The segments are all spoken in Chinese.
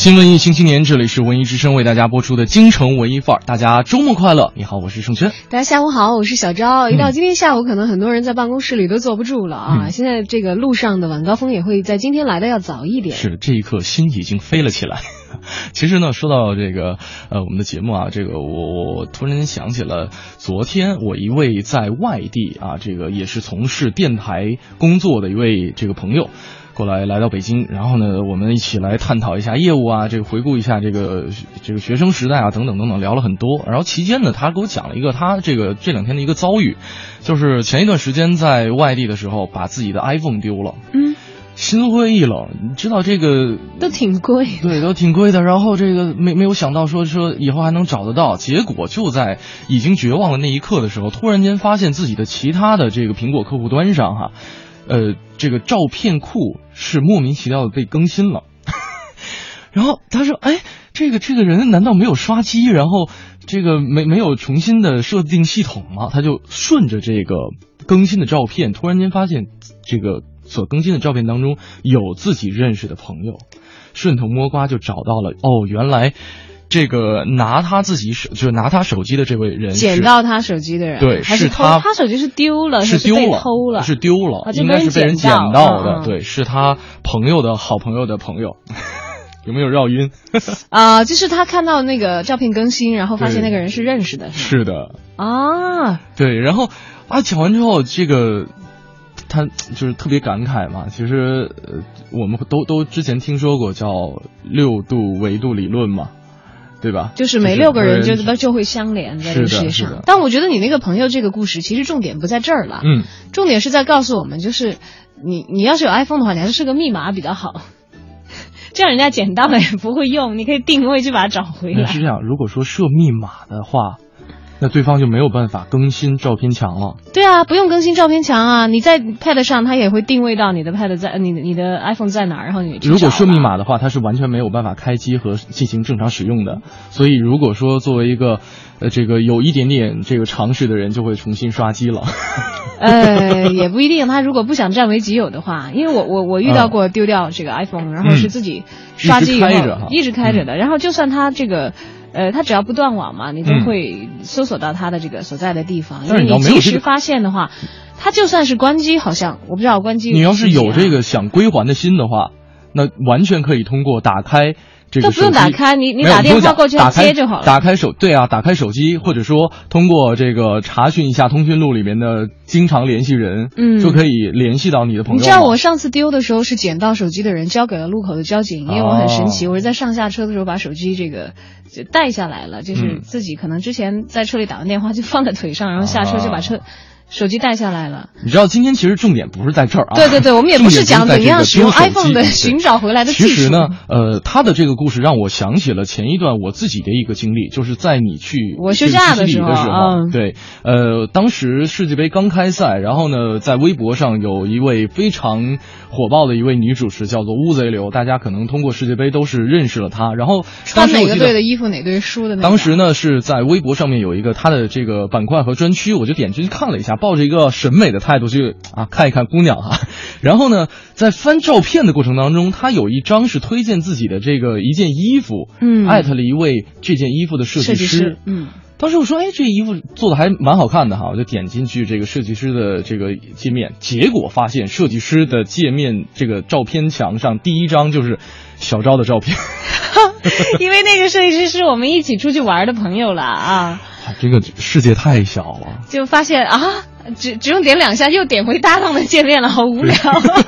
新文艺新青年，这里是文艺之声为大家播出的京城文艺范儿。大家周末快乐！你好，我是盛轩。大家下午好，我是小昭。一到今天下午，可能很多人在办公室里都坐不住了啊！现在这个路上的晚高峰也会在今天来的要早一点。是，这一刻心已经飞了起来。其实呢，说到这个呃，我们的节目啊，这个我我突然间想起了昨天我一位在外地啊，这个也是从事电台工作的一位这个朋友。过来来到北京，然后呢，我们一起来探讨一下业务啊，这个回顾一下这个这个学生时代啊，等等等等，聊了很多。然后期间呢，他给我讲了一个他这个这两天的一个遭遇，就是前一段时间在外地的时候，把自己的 iPhone 丢了，嗯，心灰意冷。你知道这个都挺贵，对，都挺贵的。然后这个没没有想到说说以后还能找得到，结果就在已经绝望的那一刻的时候，突然间发现自己的其他的这个苹果客户端上哈。呃，这个照片库是莫名其妙的被更新了，然后他说：“哎，这个这个人难道没有刷机，然后这个没没有重新的设定系统吗？”他就顺着这个更新的照片，突然间发现这个所更新的照片当中有自己认识的朋友，顺藤摸瓜就找到了。哦，原来。这个拿他自己手，就是拿他手机的这位人，捡到他手机的人，对，还是他，他手机是丢了，是丢了，偷了，是丢了，应该是被人捡到的，对，是他朋友的好朋友的朋友，有没有绕晕？啊，就是他看到那个照片更新，然后发现那个人是认识的，是的，啊，对，然后啊，讲完之后，这个他就是特别感慨嘛，其实呃，我们都都之前听说过叫六度维度理论嘛。对吧？就是每六个人就都就会相连在这个世界上。但我觉得你那个朋友这个故事，其实重点不在这儿了。嗯，重点是在告诉我们，就是你你要是有 iPhone 的话，你还是设个密码比较好，这样人家捡到了也不会用，你可以定位去把它找回来。是这样，如果说设密码的话。那对方就没有办法更新照片墙了。对啊，不用更新照片墙啊，你在 Pad 上，它也会定位到你的 Pad 在你的你的 iPhone 在哪儿，然后你如果设密码的话，它是完全没有办法开机和进行正常使用的。所以如果说作为一个呃这个有一点点这个常识的人，就会重新刷机了。呃，也不一定，他如果不想占为己有的话，因为我我我遇到过丢掉这个 iPhone，然后是自己刷机以后一直开着的，然后就算他这个。呃，它只要不断网嘛，你都会搜索到它的这个所在的地方。因为你及时发现的话，它就算是关机，好像我不知道关机。你要是有这个想归还的心的话，那完全可以通过打开。都不用打开，你你打电话过去接就好了。打开手对啊，打开手机，或者说通过这个查询一下通讯录里面的经常联系人，嗯，就可以联系到你的朋友。你知道我上次丢的时候是捡到手机的人交给了路口的交警，因为我很神奇，我是在上下车的时候把手机这个带下来了，就是自己可能之前在车里打完电话就放在腿上，然后下车就把车。手机带下来了，你知道今天其实重点不是在这儿啊。对对对，我们也不是讲怎样使用 iPhone 的寻找回来的技术。其实呢，呃，他的这个故事让我想起了前一段我自己的一个经历，就是在你去我休假的时候，对，呃，当时世界杯刚开赛，然后呢，在微博上有一位非常火爆的一位女主持，叫做乌贼流，大家可能通过世界杯都是认识了她。然后穿哪个队的衣服，哪队输的？当时呢是在微博上面有一个她的这个板块和专区，我就点进去看了一下。抱着一个审美的态度去啊看一看姑娘哈，然后呢，在翻照片的过程当中，他有一张是推荐自己的这个一件衣服，嗯，艾特了一位这件衣服的设计师，嗯，当时我说，哎，这衣服做的还蛮好看的哈，我就点进去这个设计师的这个界面，结果发现设计师的界面这个照片墙上第一张就是小昭的照片，因为那个设计师是我们一起出去玩的朋友了啊。这个世界太小了，就发现啊，只只用点两下，又点回搭档的界面了，好无聊。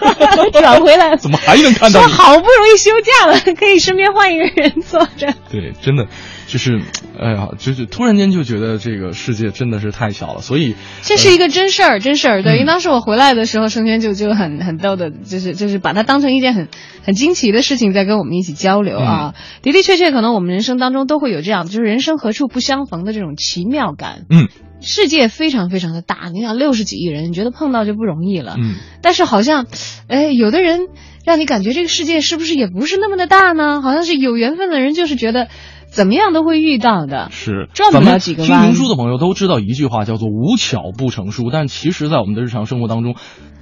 转回来，怎么还能看到？说好不容易休假了，可以身边换一个人坐着。对，真的就是，哎呀，就是突然间就觉得这个世界真的是太小了。所以这是一个真事儿，真事儿。对，因为当时我回来的时候，生轩就就很很逗的，就是就是把它当成一件很很惊奇的事情，在跟我们一起交流啊。的的确确，可能我们人生当中都会有这样，就是人生何处不相逢的这种奇妙感。嗯。世界非常非常的大，你想六十几亿人，你觉得碰到就不容易了。嗯，但是好像，哎，有的人让你感觉这个世界是不是也不是那么的大呢？好像是有缘分的人，就是觉得怎么样都会遇到的。是转不了几个弯。听评书的朋友都知道一句话叫做“无巧不成书”，但其实，在我们的日常生活当中。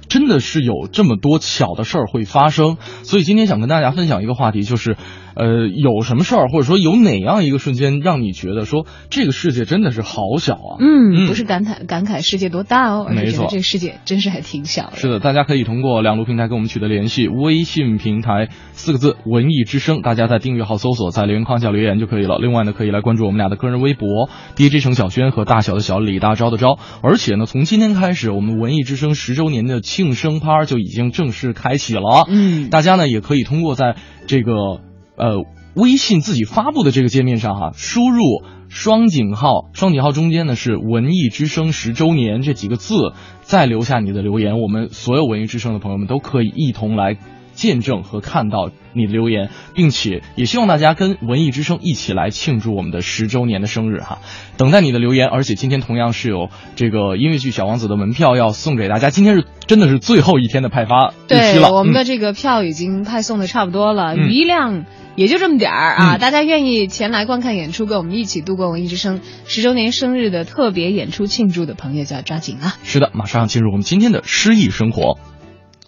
真的是有这么多巧的事儿会发生，所以今天想跟大家分享一个话题，就是，呃，有什么事儿，或者说有哪样一个瞬间，让你觉得说这个世界真的是好小啊？嗯，不是感慨感慨世界多大哦，没错，这个世界真是还挺小的。是的，大家可以通过两路平台跟我们取得联系，微信平台四个字“文艺之声”，大家在订阅号搜索，在留言框下留言就可以了。另外呢，可以来关注我们俩的个人微博 DJ 程小轩和大小的小李大钊的钊。而且呢，从今天开始，我们文艺之声十周年的庆生趴就已经正式开启了，嗯，大家呢也可以通过在这个呃微信自己发布的这个界面上哈，输入双井号，双井号中间呢是文艺之声十周年这几个字，再留下你的留言，我们所有文艺之声的朋友们都可以一同来。见证和看到你的留言，并且也希望大家跟文艺之声一起来庆祝我们的十周年的生日哈！等待你的留言，而且今天同样是有这个音乐剧《小王子》的门票要送给大家。今天是真的是最后一天的派发日期了，我们的这个票已经派送的差不多了，余量也就这么点儿啊！大家愿意前来观看演出，跟我们一起度过文艺之声十周年生日的特别演出庆祝的朋友就要抓紧了。是的，马上进入我们今天的诗意生活。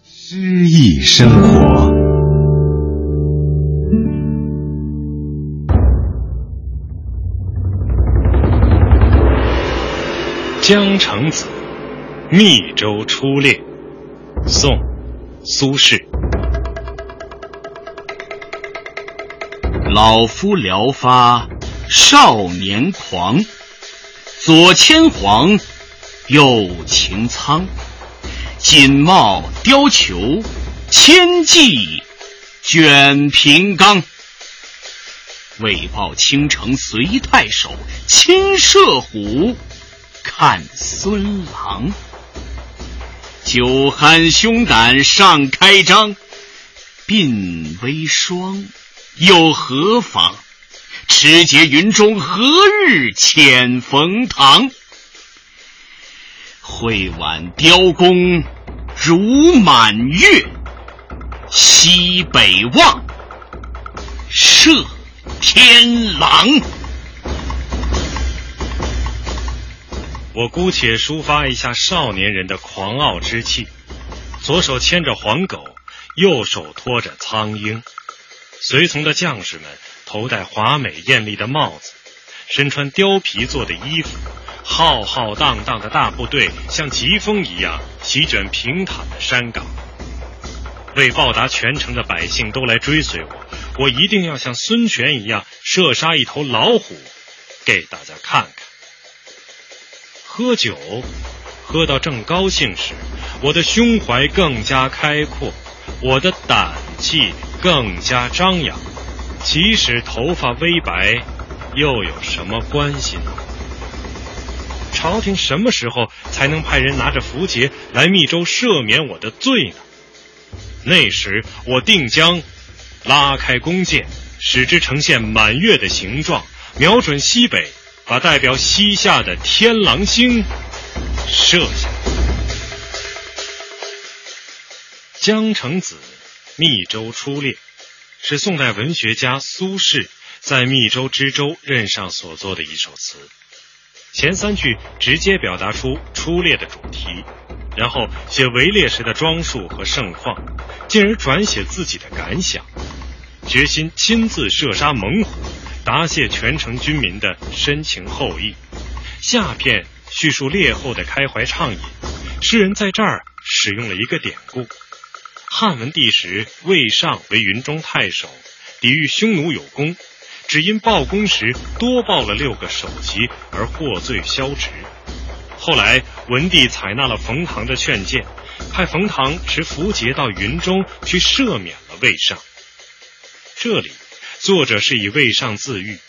诗意生活。江城子·密州出猎，宋·苏轼。老夫聊发少年狂，左牵黄，右擎苍。锦帽貂裘，千骑卷平冈。为报倾城随太守，亲射虎，看孙郎。酒酣胸胆尚开张，鬓微霜，又何妨？持节云中，何日遣冯唐？会挽雕弓如满月，西北望，射天狼。我姑且抒发一下少年人的狂傲之气：左手牵着黄狗，右手托着苍鹰。随从的将士们头戴华美艳丽的帽子，身穿貂皮做的衣服。浩浩荡荡的大部队像疾风一样席卷平坦的山岗。为报答全城的百姓都来追随我，我一定要像孙权一样射杀一头老虎，给大家看看。喝酒，喝到正高兴时，我的胸怀更加开阔，我的胆气更加张扬。即使头发微白，又有什么关系呢？朝廷什么时候才能派人拿着符节来密州赦免我的罪呢？那时我定将拉开弓箭，使之呈现满月的形状，瞄准西北，把代表西夏的天狼星射下。江城子密州出猎，是宋代文学家苏轼在密州知州任上所作的一首词。前三句直接表达出出猎的主题，然后写围猎时的装束和盛况，进而转写自己的感想，决心亲自射杀猛虎，答谢全城军民的深情厚谊。下片叙述猎后的开怀畅饮，诗人在这儿使用了一个典故：汉文帝时，魏尚为云中太守，抵御匈奴有功。只因报功时多报了六个首级而获罪削职，后来文帝采纳了冯唐的劝谏，派冯唐持符节到云中去赦免了魏尚。这里作者是以魏尚自喻，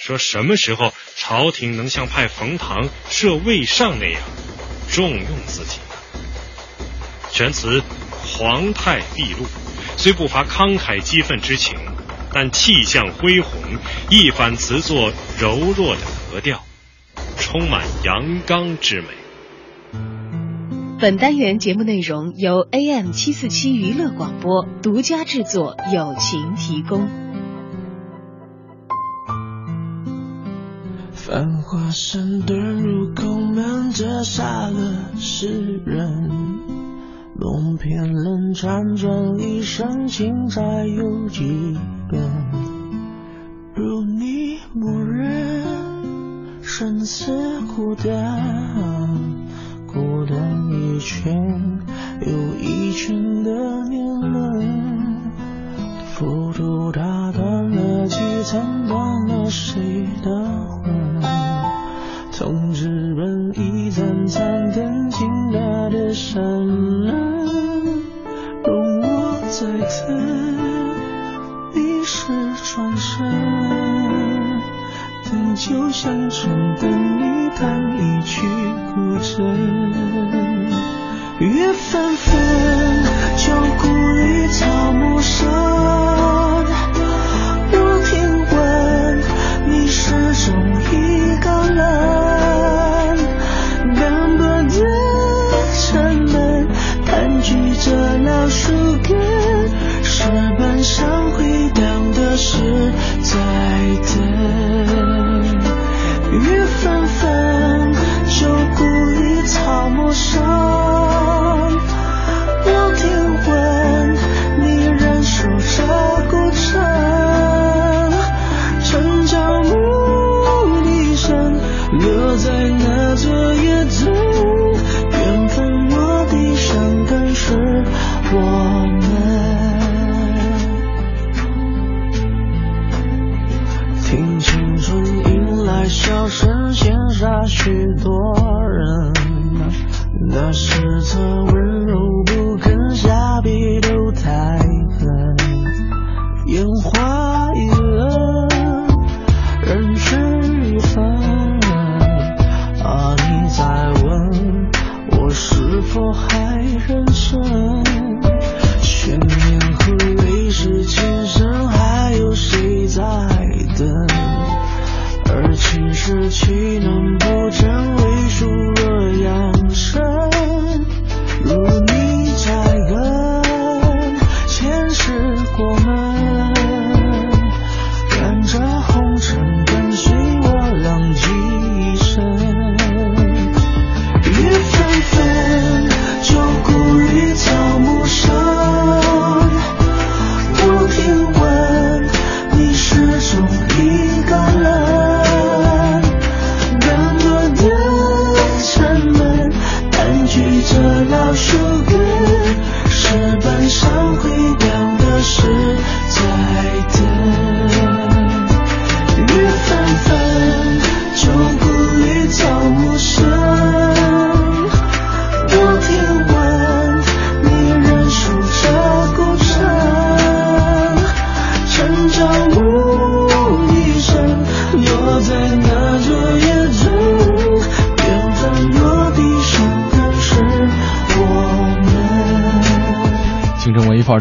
说什么时候朝廷能像派冯唐赦魏尚那样重用自己呢？全词皇太毕露，虽不乏慷慨激愤之情，但气象恢宏，一反词作柔弱的格调。充满阳刚之美。本单元节目内容由 AM 七四七娱乐广播独家制作，友情提供。繁华山遁入空门，折煞了世人。龙片冷辗转一生，情债有几本？如你默认。生死孤单，孤单一圈又一圈的年轮，浮屠打断了几层，断了谁的魂？从日本一盏盏点进他的山门，容我在此历史转身。等酒香醇，等你弹一曲古筝。月纷纷，旧故里草木深。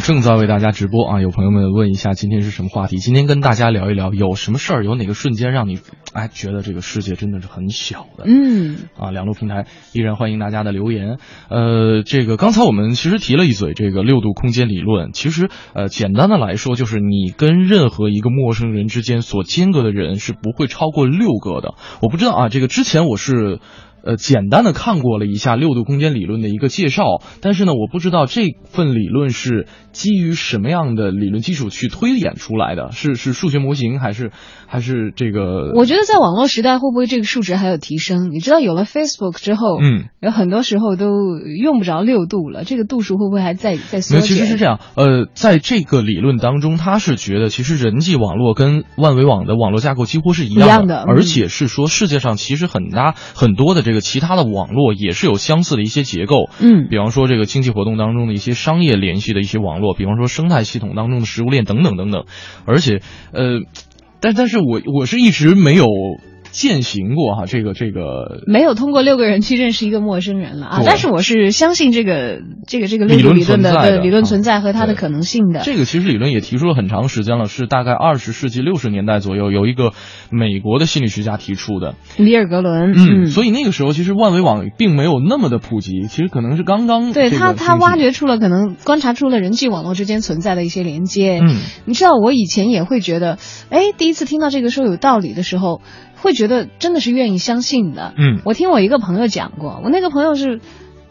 正在为大家直播啊！有朋友们问一下，今天是什么话题？今天跟大家聊一聊，有什么事儿，有哪个瞬间让你哎觉得这个世界真的是很小的？嗯，啊，两路平台依然欢迎大家的留言。呃，这个刚才我们其实提了一嘴这个六度空间理论，其实呃简单的来说，就是你跟任何一个陌生人之间所间隔的人是不会超过六个的。我不知道啊，这个之前我是。呃，简单的看过了一下六度空间理论的一个介绍，但是呢，我不知道这份理论是基于什么样的理论基础去推演出来的，是是数学模型还是还是这个？我觉得在网络时代会不会这个数值还有提升？你知道有了 Facebook 之后，嗯，有很多时候都用不着六度了，这个度数会不会还在在缩减？其实是这样，呃，在这个理论当中，他是觉得其实人际网络跟万维网的网络架构几乎是一样的，而且是说世界上其实很大很多的这。个其他的网络也是有相似的一些结构，嗯，比方说这个经济活动当中的一些商业联系的一些网络，比方说生态系统当中的食物链等等等等，而且，呃，但但是我我是一直没有。践行过哈，这个这个没有通过六个人去认识一个陌生人了啊！但是我是相信这个这个这个理论理论的理论存在和它的可能性的。这个其实理论也提出了很长时间了，是大概二十世纪六十年代左右，有一个美国的心理学家提出的，里尔格伦。嗯，所以那个时候其实万维网并没有那么的普及，其实可能是刚刚对他他挖掘出了可能观察出了人际网络之间存在的一些连接。嗯，你知道我以前也会觉得，哎，第一次听到这个说有道理的时候。会觉得真的是愿意相信的。嗯，我听我一个朋友讲过，我那个朋友是，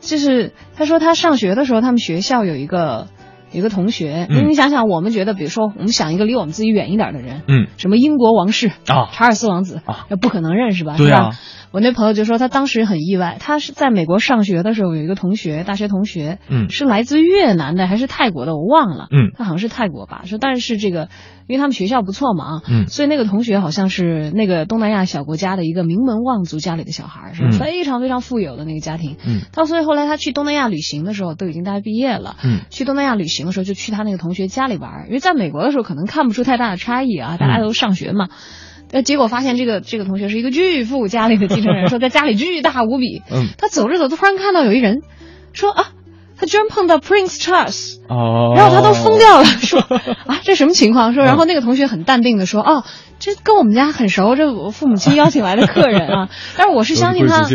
就是他说他上学的时候，他们学校有一个有一个同学，嗯，你想想，我们觉得，比如说，我们想一个离我们自己远一点的人，嗯，什么英国王室啊，查尔斯王子啊，那不可能认识吧？对啊。我那朋友就说，他当时很意外，他是在美国上学的时候，有一个同学，大学同学，嗯，是来自越南的还是泰国的，我忘了，嗯，他好像是泰国吧。说但是这个，因为他们学校不错嘛，嗯，所以那个同学好像是那个东南亚小国家的一个名门望族家里的小孩，是非常非常富有的那个家庭，嗯，到所以后来他去东南亚旅行的时候，都已经大学毕业了，嗯，去东南亚旅行的时候就去他那个同学家里玩，因为在美国的时候可能看不出太大的差异啊，大家都上学嘛。呃结果发现，这个这个同学是一个巨富家里的继承人，说在家里巨大无比。嗯，他走着走，突然看到有一人，说啊，他居然碰到 Prince Charles，哦，然后他都疯掉了，说啊，这什么情况？说，然后那个同学很淡定的说，哦。这跟我们家很熟，这我父母亲邀请来的客人啊。但是我是相信他，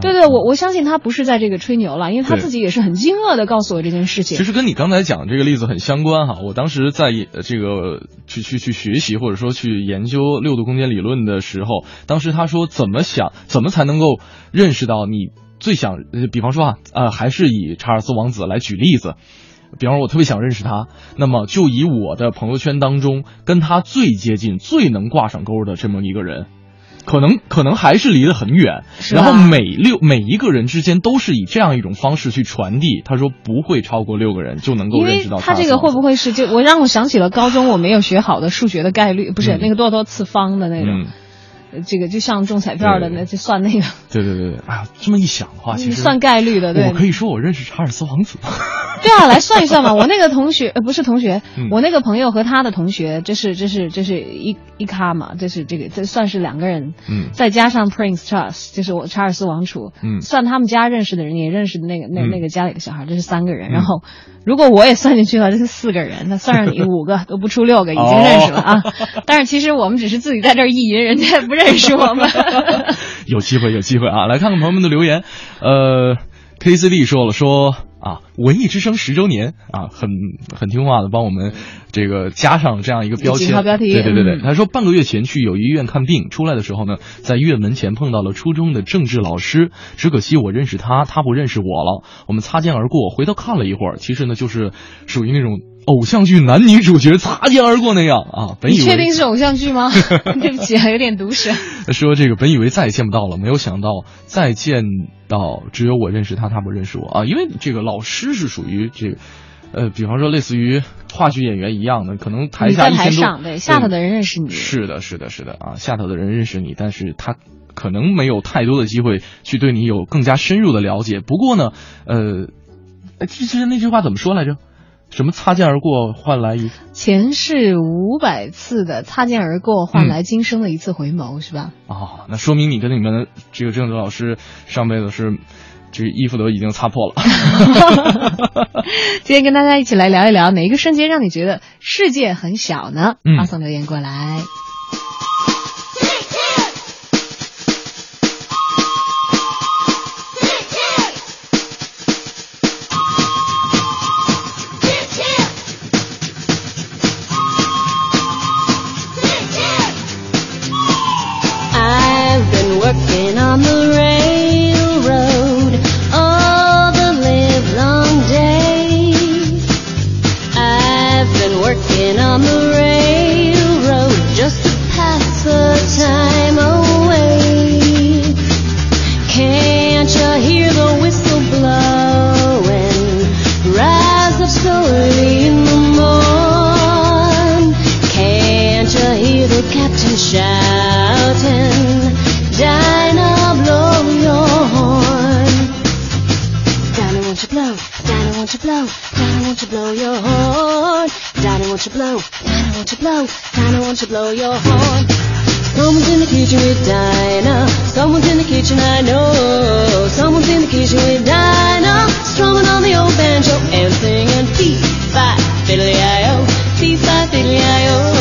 对对，我我相信他不是在这个吹牛了，因为他自己也是很惊愕的告诉我这件事情。其实跟你刚才讲的这个例子很相关哈。我当时在这个去去去学习或者说去研究六度空间理论的时候，当时他说怎么想，怎么才能够认识到你最想，比方说啊，呃，还是以查尔斯王子来举例子。比方说，我特别想认识他，那么就以我的朋友圈当中跟他最接近、最能挂上钩的这么一个人，可能可能还是离得很远。然后每六每一个人之间都是以这样一种方式去传递。他说不会超过六个人就能够认识到他。这个会不会是就我让我想起了高中我没有学好的数学的概率，不是那个多少多次方的那种。这个就像中彩票的，那就算那个。对对对对，哎呀，这么一想的话，其实算概率的。对，我可以说我认识查尔斯王子。对啊，来算一算嘛。我那个同学呃不是同学，我那个朋友和他的同学，这是这是这是一一咖嘛，这是这个这算是两个人。嗯。再加上 Prince Charles，就是我查尔斯王储。嗯。算他们家认识的人，也认识的那个那那个家里的小孩，这是三个人。然后，如果我也算进去了，这是四个人。那算上你五个，都不出六个，已经认识了啊。但是其实我们只是自己在这儿意淫，人家不认识我们。有机会，有机会啊！来看看朋友们的留言。呃，KCD 说了说啊，文艺之声十周年啊，很很听话的帮我们这个加上这样一个标签。标题。对对对对，他说半个月前去友谊医院看病，出来的时候呢，在医院门前碰到了初中的政治老师，只可惜我认识他，他不认识我了。我们擦肩而过，回头看了一会儿，其实呢，就是属于那种。偶像剧男女主角擦肩而过那样啊！本以为确定是偶像剧吗？对不起，有点毒舌。说这个本以为再也见不到了，没有想到再见到只有我认识他，他不认识我啊！因为这个老师是属于这个，呃，比方说类似于话剧演员一样的，可能台下一千多对下头的人认识你，是的，是的，是的啊，下头的人认识你，但是他可能没有太多的机会去对你有更加深入的了解。不过呢，呃，之前那句话怎么说来着？什么擦肩而过换来一前世五百次的擦肩而过换来今生的一次回眸，是吧？哦，那说明你跟你们这个郑州老师上辈子是这衣服都已经擦破了。今天跟大家一起来聊一聊哪一个瞬间让你觉得世界很小呢？嗯，发送留言过来。Daddy, won't you blow? Daddy, won't you blow your horn? Daddy, won't you blow? Daddy, won't you blow? Daddy, won't you blow your horn? Someone's in the kitchen with Dinah. Someone's in the kitchen, I know. Someone's in the kitchen with Dinah. Strumming on the old banjo and singing fee, fi, fiddly-I-O. Fee, fi, fiddly-I-O.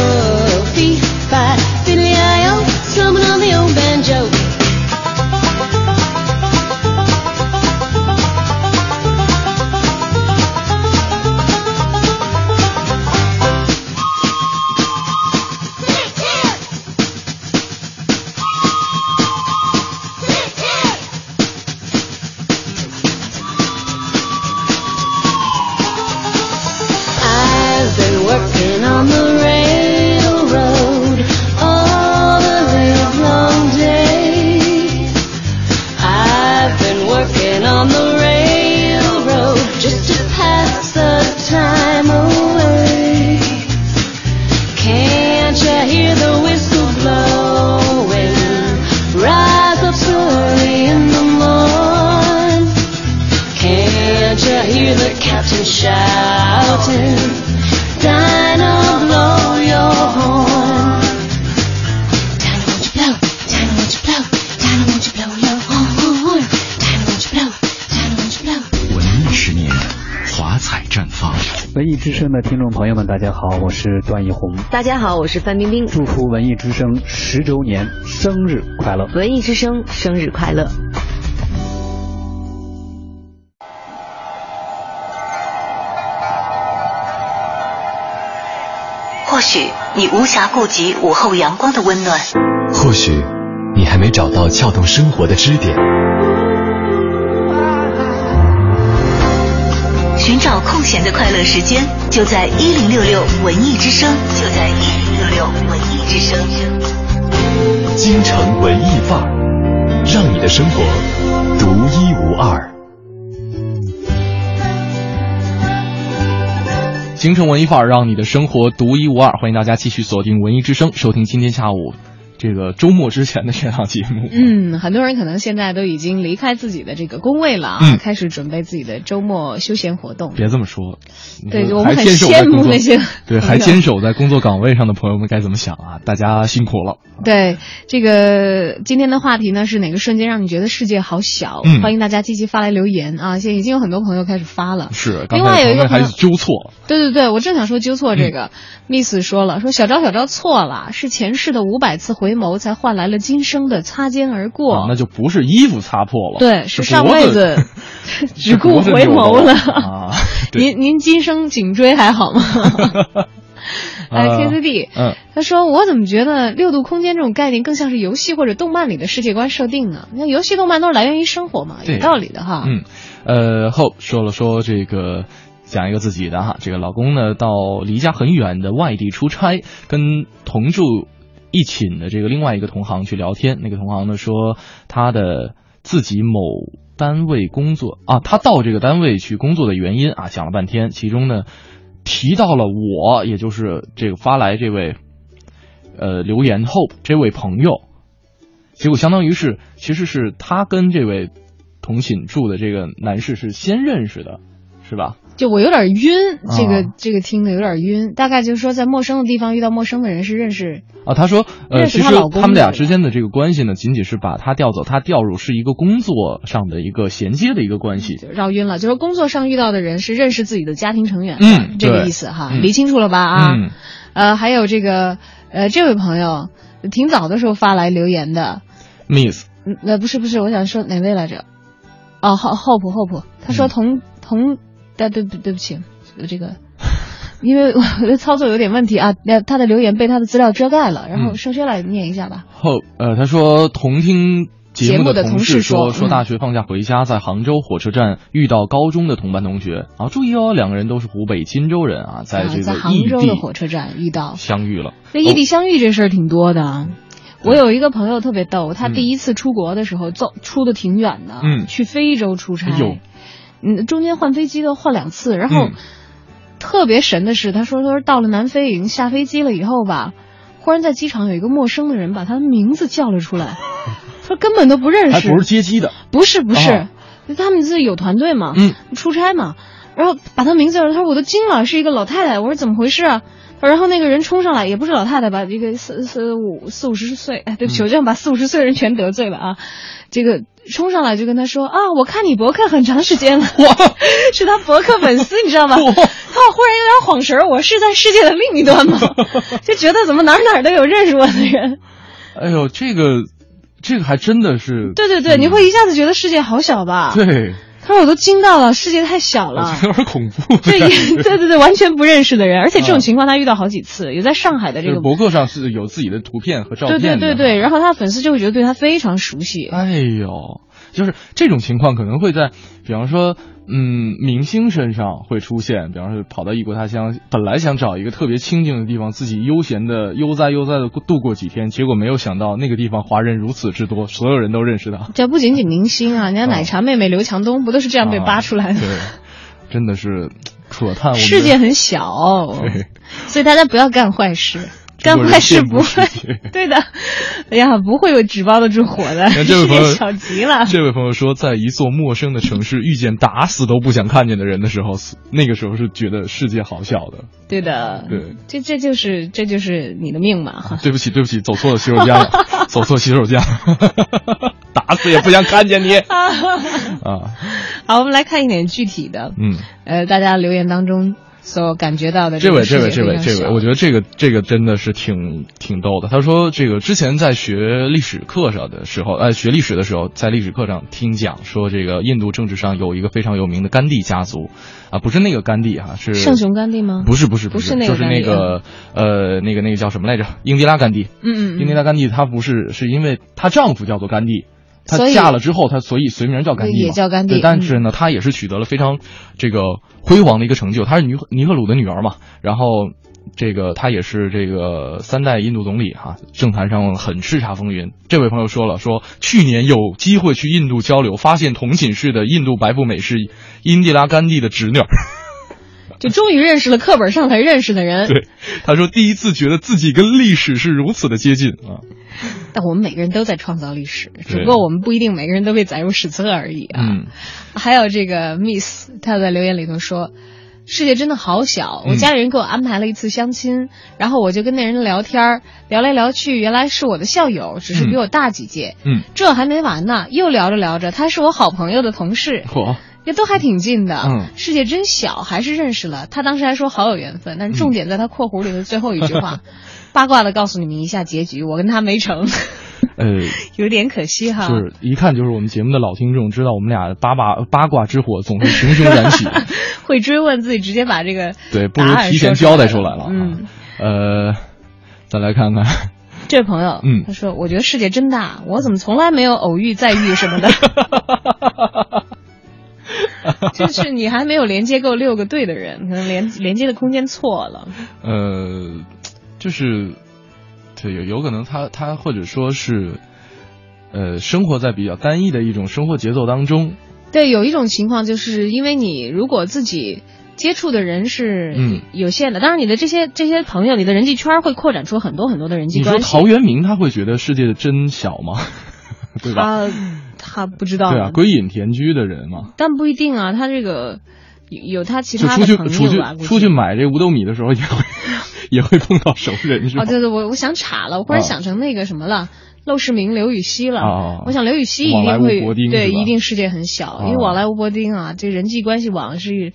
大家好，我是段奕宏，大家好，我是范冰冰，祝福文艺之声十周年生日快乐！文艺之声生日快乐！或许你无暇顾及午后阳光的温暖，或许你还没找到撬动生活的支点，寻找空闲的快乐时间，就在一零六六文艺之声，就在一零六六文艺之声。京城文艺范儿，让你的生活独一无二。京城文艺范儿，让你的生活独一无二。欢迎大家继续锁定文艺之声，收听今天下午这个周末之前的这档节目。嗯，很多人可能现在都已经离开自己的这个工位了啊，嗯开始准备自己的周末休闲活动。别这么说，对，我们很羡慕那些对还坚守在工作岗位上的朋友们该怎么想啊？大家辛苦了。对，这个今天的话题呢是哪个瞬间让你觉得世界好小？嗯欢迎大家积极发来留言啊！现在已经有很多朋友开始发了。是，刚另外有一个朋友纠错，对对对，我正想说纠错这个、Miss 嗯说了，说小昭小昭错了，是前世的五百次回眸才换来了今生的擦肩而过。啊那就不是衣服擦破了，对，是上辈子 只顾回眸了。啊。您您今生颈椎还好吗？KCD，嗯，他说我怎么觉得六度空间这种概念更像是游戏或者动漫里的世界观设定呢？那游戏动漫都是来源于生活嘛，有道理的哈。嗯，呃后说了说这个。讲一个自己的哈，这个老公呢到离家很远的外地出差，跟同住一寝的这个另外一个同行去聊天。那个同行呢说他的自己某单位工作啊，他到这个单位去工作的原因啊，讲了半天，其中呢提到了我，也就是这个发来这位呃留言后这位朋友，结果相当于是其实是他跟这位同寝住的这个男士是先认识的，是吧？就我有点晕，这个、啊这个听的有点晕，大概就是说在陌生的地方遇到陌生的人是认识啊，他说，呃，认识其实她老公他们俩之间的这个关系呢，仅仅是把他调走，他调入是一个工作上的一个衔接的一个关系。绕晕了，就是工作上遇到的人是认识自己的家庭成员，嗯这个意思哈，嗯。理清楚了吧啊？嗯。呃，还有这个呃，这位朋友挺早的时候发来留言的，，Miss，嗯，呃，不是不是，我想说哪位来着？哦，Hope Hope Hope，他嗯。说同、同，呃，对不对不起，这个，因为我的操作有点问题啊，那他的留言被他的资料遮盖了，然后嗯盛轩来念一下吧。后呃，他说同听节目的同同事事说说，大学放假回家，在杭州火车站遇到高中的同班同学啊，注意哦，两个人都是湖北荆州人啊，在这在个异杭州的火车站遇到，相遇了。那异地相遇这事儿挺多的。我有一个朋友特别逗，他第一次出国的时候走出的挺远的，嗯去非洲出差哎呦，嗯，中间换飞机都换两次，然后、嗯。特别神的是，他说他说到了南非已经下飞机了以后吧，忽然在机场有一个陌生的人把他的名字叫了出来，说根本都不认识，还不是接机的，不是不是，哦。他们自己有团队嘛，嗯，出差嘛，然后把他名字，他说我都惊了，是一个老太太。我说怎么回事啊？然后那个人冲上来，也不是老太太吧，一个四四五四五十岁，哎，对不起，我这样把四五十岁的人全得罪了啊。这个冲上来就跟他说啊，我看你博客很长时间了，是他博客粉丝，你知道吗？他忽然有点晃神，我是在世界的另一端吗？就觉得怎么哪哪都有认识我的人。哎呦，这个这个还真的是，对对对，你会一下子觉得世界好小吧？对。他说：“我都惊到了，世界太小了，有点恐怖。”对，对对对，完全不认识的人，而且这种情况他遇到好几次，有在上海的这个博客上是有自己的图片和照片对对对对，然后他的粉丝就会觉得对他非常熟悉。哎呦，就是这种情况可能会在，比方说。嗯，明星身上会出现，比方说跑到异国他乡，本来想找一个特别清静的地方，自己悠闲的悠哉悠哉的度过几天，结果没有想到那个地方华人如此之多，所有人都认识他。这不仅仅明星啊，人家奶茶妹妹刘强东不都是这样被扒出来的？对，真的是 可叹。世界很小，所以大家不要干坏事。干坏事不会，对的，哎呀，不会有纸包得住火的。这位朋友小极了。这位朋友说，在一座陌生的城市遇见打死都不想看见的人的时候，那个时候是觉得世界好小的。对的，对，这这就是这就是你的命嘛。对不起，对不起，走错了洗手间了，走错洗手间，打死也不想看见你 啊。好，我们来看一点具体的。嗯，呃，大家留言当中。所感觉到的这位，这位，这位，这位，我觉得这个这个真的是挺挺逗的。他说，这个之前在学历史课上的时候，呃，学历史的时候，在历史课上听讲说，这个印度政治上有一个非常有名的甘地家族，啊，不是那个甘地哈，是圣雄甘地吗？不是，不是，不是，就是那个呃，那个那个叫什么来着？英迪拉甘地。嗯嗯，英迪拉甘地，她不是是因为她丈夫叫做甘地。她嫁了之后，她所以随名叫甘地也叫甘地。但是呢，她也是取得了非常这个辉煌的一个成就。她是尼尼赫鲁的女儿嘛，然后这个她也是这个三代印度总理哈，政坛上很叱咤风云。这位朋友说了，说去年有机会去印度交流，发现同寝室的印度白富美是英迪拉甘地的侄女。就终于认识了课本上才认识的人。对，他说第一次觉得自己跟历史是如此的接近啊。但我们每个人都在创造历史，只不过我们不一定每个人都被载入史册而已啊。嗯。还有这个 Miss，他在留言里头说：“世界真的好小。”我家里人给我安排了一次相亲，然后我就跟那人聊天，聊来聊去，原来是我的校友，只是比我大几届。嗯。这还没完呢，又聊着聊着，他是我好朋友的同事。嚯！也都还挺近的，嗯，世界真小，还是认识了。他当时还说好有缘分，但是重点在他括弧里的最后一句话，八卦的告诉你们一下结局，我跟他没成，呃，有点可惜哈。就是一看就是我们节目的老听众，知道我们俩八卦八卦之火总是熊熊燃起，会追问自己，直接把这个 对，不如提前交代出来了。嗯，呃，再来看看这位朋友，嗯，他说我觉得世界真大，我怎么从来没有偶遇再遇什么的。就是你还没有连接够六个对的人，可能连连接的空间错了。呃，就是，对，有有可能他他或者说是，呃，生活在比较单一的一种生活节奏当中。对，有一种情况就是因为你如果自己接触的人是有限的，当然你的这些这些朋友，你的人际圈会扩展出很多很多的人际关系。你说陶渊明他会觉得世界真小吗？对吧？他不知道，对啊，归隐田居的人嘛。但不一定啊，他这个有他其他的朋友啊。出去出去买这五斗米的时候，也会 也会碰到熟人，是吧？哦，对对，我我想岔了，我忽然想成那个什么了，陋室铭刘禹锡了。我想刘禹锡一定会对，一定世界很小，因为往来无薄丁啊，这人际关系网是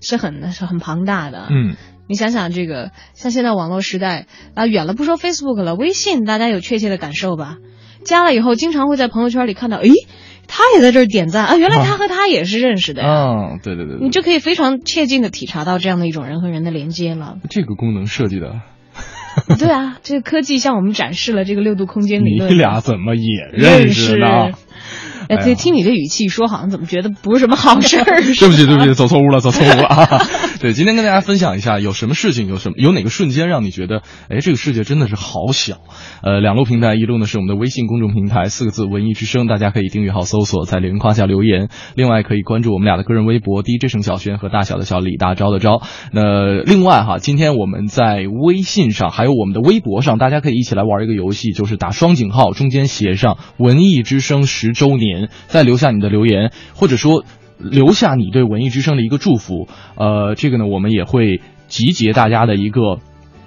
是很是很庞大的。嗯，你想想这个，像现在网络时代啊，远了不说 Facebook 了，微信大家有确切的感受吧？加了以后，经常会在朋友圈里看到，诶，他也在这儿点赞啊，原来他和他也是认识的呀。嗯，对对对，你就可以非常切近的体察到这样的一种人和人的连接了。这个功能设计的，对啊，这个科技向我们展示了这个六度空间理论。你俩怎么也认识呢？哎，对，听你这语气说，好像怎么觉得不是什么好事儿？对不起，对不起，走错屋了，走错屋了啊！对，今天跟大家分享一下，有什么事情，有什么，有哪个瞬间让你觉得，哎，这个世界真的是好小。呃，两路平台，一路呢是我们的微信公众平台，四个字“文艺之声”，大家可以订阅号搜索，在留言框下留言。另外可以关注我们俩的个人微博，DJ 盛小轩和大小的小李大钊的钊。那另外哈，今天我们在微信上还有我们的微博上，大家可以一起来玩一个游戏，就是打双井号，中间写上“文艺之声十周年”，再留下你的留言，或者说。留下你对文艺之声的一个祝福。呃，这个呢，我们也会集结大家的一个。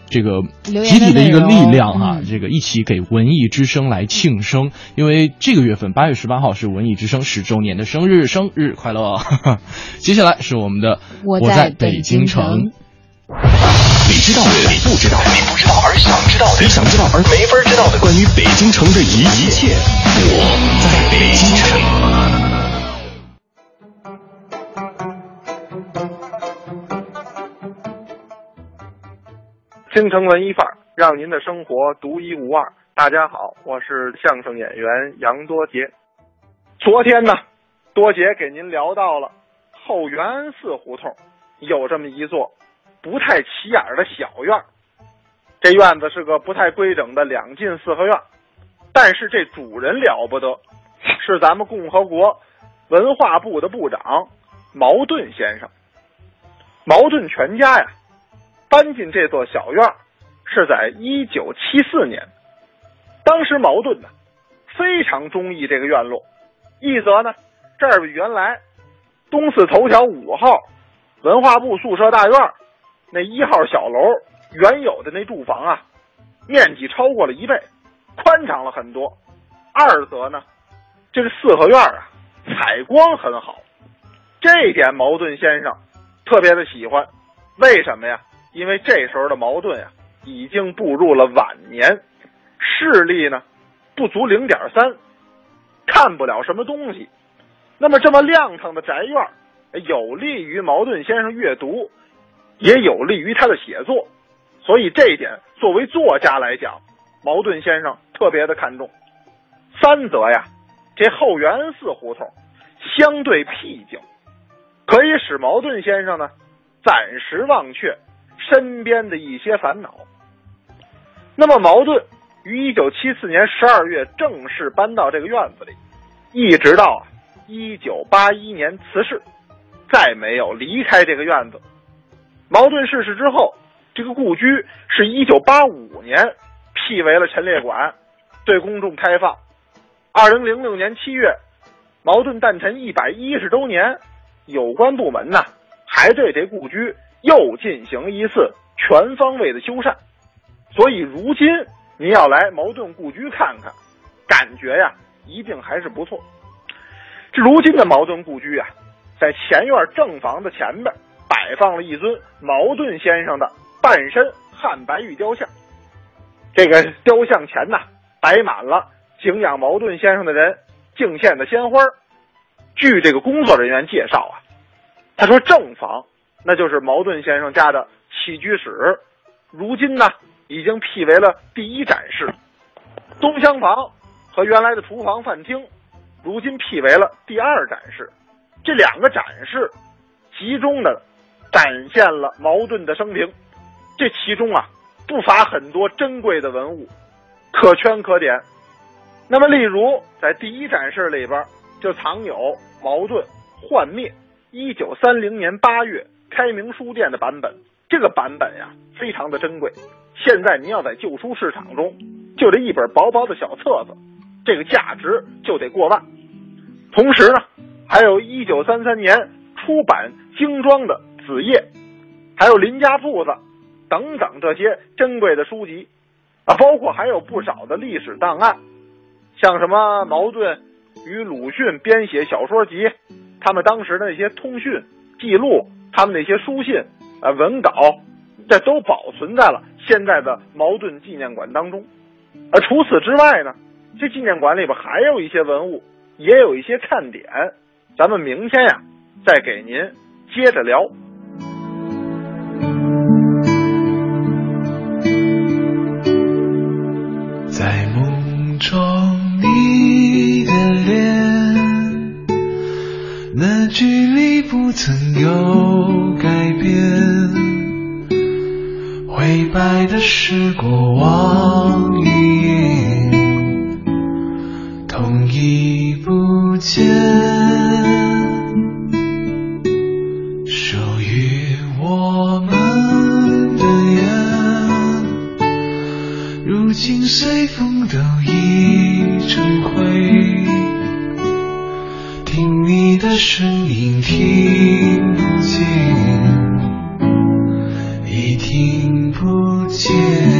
这个集体的一个力量啊，这个一起给文艺之声来庆生，因为这个月份八月十八号是文艺之声十周年的生日，生日快乐！接下来是我们的我在北京城。你知道的，你不知道的，你不知道而想知道的，你想知道而没法知道的，关于北京城的一一切，我在北京城。京城文艺范儿，让您的生活独一无二。大家好，我是相声演员杨多杰。昨天呢，多杰给您聊到了后元寺胡同有这么一座不太起眼的小院这院子是个不太规整的两进四合院，但是这主人了不得，是咱们共和国文化部的部长茅盾先生。茅盾全家呀。搬进这座小院是在一九七四年。当时茅盾呢非常中意这个院落，一则呢这儿原来东四头条五号文化部宿舍大院那一号小楼原有的那住房啊，面积超过了一倍，宽敞了很多。二则呢这个四合院啊采光很好，这点茅盾先生特别的喜欢。为什么呀？因为这时候的矛盾呀，已经步入了晚年，视力呢不足零点三，看不了什么东西。那么这么亮堂的宅院，有利于茅盾先生阅读，也有利于他的写作。所以这一点，作为作家来讲，茅盾先生特别的看重。三则呀，这后园寺胡同相对僻静，可以使茅盾先生呢暂时忘却。身边的一些烦恼。那么，茅盾于一九七四年十二月正式搬到这个院子里，一直到啊一九八一年辞世，再没有离开这个院子。茅盾逝世之后，这个故居是一九八五年辟为了陈列馆，对公众开放。二零零六年七月，茅盾诞辰一百一十周年，有关部门呢还对这故居。又进行一次全方位的修缮，所以如今您要来茅盾故居看看，感觉呀一定还是不错。这如今的茅盾故居啊，在前院正房的前边摆放了一尊茅盾先生的半身汉白玉雕像，这个雕像前呢摆满了敬仰茅盾先生的人敬献的鲜花。据这个工作人员介绍啊，他说正房。那就是茅盾先生家的起居室，如今呢已经辟为了第一展示。东厢房和原来的厨房饭厅，如今辟为了第二展示。这两个展示集中的展现了茅盾的生平，这其中啊不乏很多珍贵的文物，可圈可点。那么，例如在第一展示里边就藏有茅盾幻灭，一九三零年八月。开明书店的版本，这个版本呀非常的珍贵。现在您要在旧书市场中，就这一本薄薄的小册子，这个价值就得过万。同时呢，还有一九三三年出版精装的《子夜》，还有林家铺子等等这些珍贵的书籍啊，包括还有不少的历史档案，像什么茅盾与鲁迅编写小说集，他们当时的那些通讯记录。他们那些书信、啊文稿，这都保存在了现在的茅盾纪念馆当中。而除此之外呢，这纪念馆里边还有一些文物，也有一些看点。咱们明天呀，再给您接着聊。距离不曾有改变。灰白的是过往云烟，痛已不见。属于我们的缘，如今随风都已成灰。你的。的声音听不见，已听不见。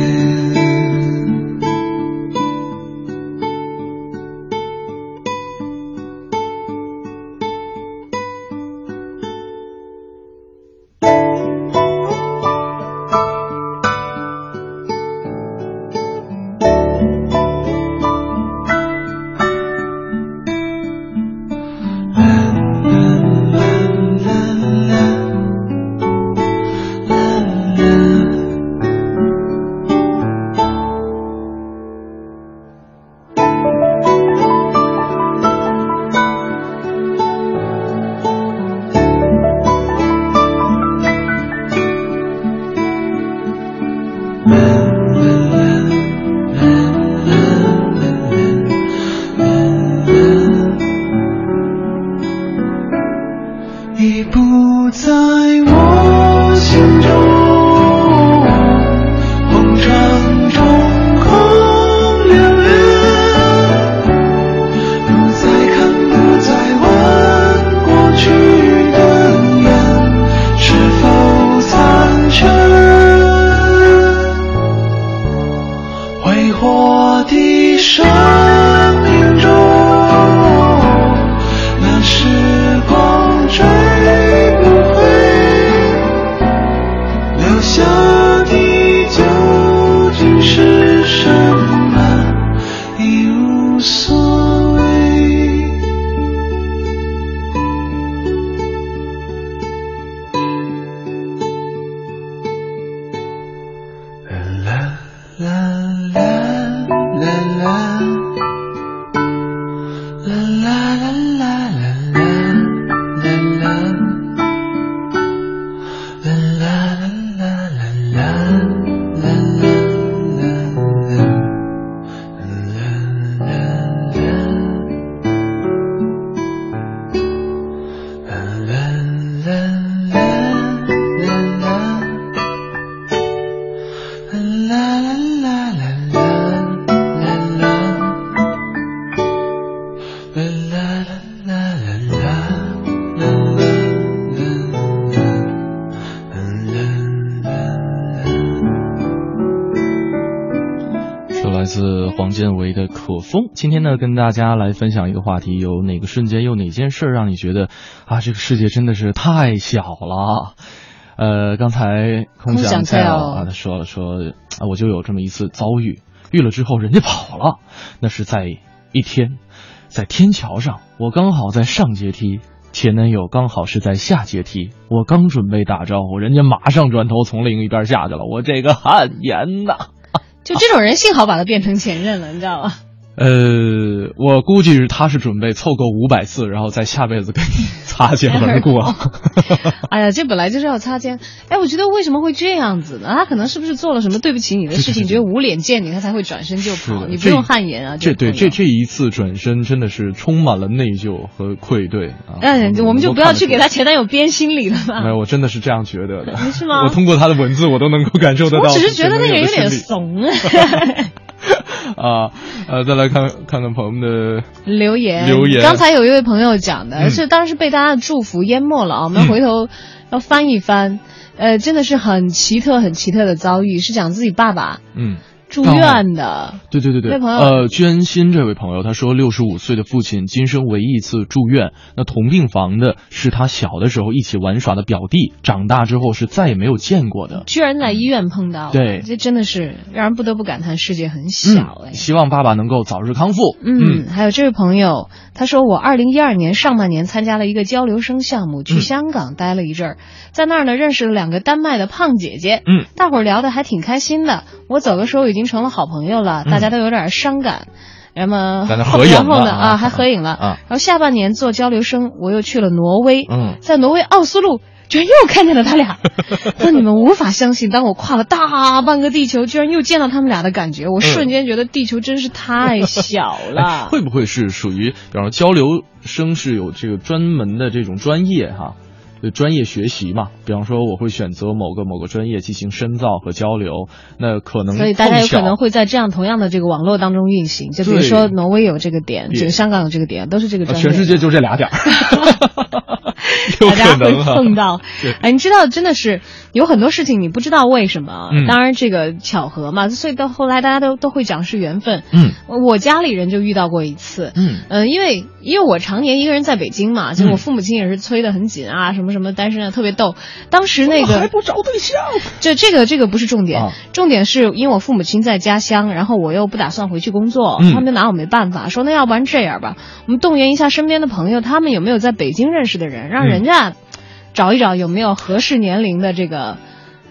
来自黄建为的《可风今天呢，跟大家来分享一个话题，有哪个瞬间，有哪件事让你觉得啊，这个世界真的是太小了？呃，刚才空想菜啊，他说了说，我就有这么一次遭遇，遇了之后人家跑了，那是在一天，在天桥上，我刚好在上阶梯，前男友刚好是在下阶梯，我刚准备打招呼，人家马上转头从另一边下去了，我这个汗颜呐！就这种人，幸好把他变成前任了，你知道吗？呃，我估计是他是准备凑够五百次，然后在下辈子跟你 擦肩而过。哎呀，这本来就是要擦肩。哎，我觉得为什么会这样子呢？他可能是不是做了什么对不起你的事情，觉得无脸见你，他才会转身就跑？你不用汗颜啊。这对这这一次转身真的是充满了内疚和愧对啊。嗯，我们就不要去给他前男友编心理了吧。没有，我真的是这样觉得的。是吗？我通过他的文字，我都能够感受得到。我只是觉得那个人有点怂。啊，呃，再来看看看朋友们的留言。留言。刚才有一位朋友讲的是，当时被大家的祝福淹没了啊。我们回头要翻一翻，呃，真的是很奇特、很奇特的遭遇，是讲自己爸爸。嗯。住院的，对对对对，呃，娟心这位朋友，他说六十五岁的父亲今生唯一一次住院，那同病房的是他小的时候一起玩耍的表弟，长大之后是再也没有见过的，居然在医院碰到，对，这真的是让人不得不感叹世界很小哎。希望爸爸能够早日康复。嗯，还有这位朋友，他说我二零一二年上半年参加了一个交流生项目，去香港待了一阵儿，在那儿呢认识了两个丹麦的胖姐姐，嗯，大伙儿聊的还挺开心的，我走的时候已经成了好朋友。了，大家都有点伤感，然后然后呢啊还合影了，然后下半年做交流生，我又去了挪威，在挪威奥斯陆，居然又看见了他俩，让你们无法相信，当我跨了大半个地球，居然又见到他们俩的感觉，我瞬间觉得地球真是太小了。会不会是属于，比方说交流生是有这个专门的这种专业哈？专业学习嘛，比方说我会选择某个某个专业进行深造和交流，那可能所以大家有可能会在这样同样的这个网络当中运行，就比如说挪威有这个点，这个香港有这个点，都是这个专业，全世界就这俩点 大家会碰到。哎，你知道，真的是有很多事情你不知道为什么，当然这个巧合嘛，所以到后来大家都都会讲是缘分。嗯，我家里人就遇到过一次，嗯。呃，因为因为我常年一个人在北京嘛，就我父母亲也是催得很紧啊，什么什么单身啊，特别逗。当时那个还不找对象，这这个这个不是重点，重点是因为我父母亲在家乡，然后我又不打算回去工作，他们拿我没办法，说那要不然这样吧，我们动员一下身边的朋友，他们有没有在北京认识的人，让人家找一找有没有合适年龄的这个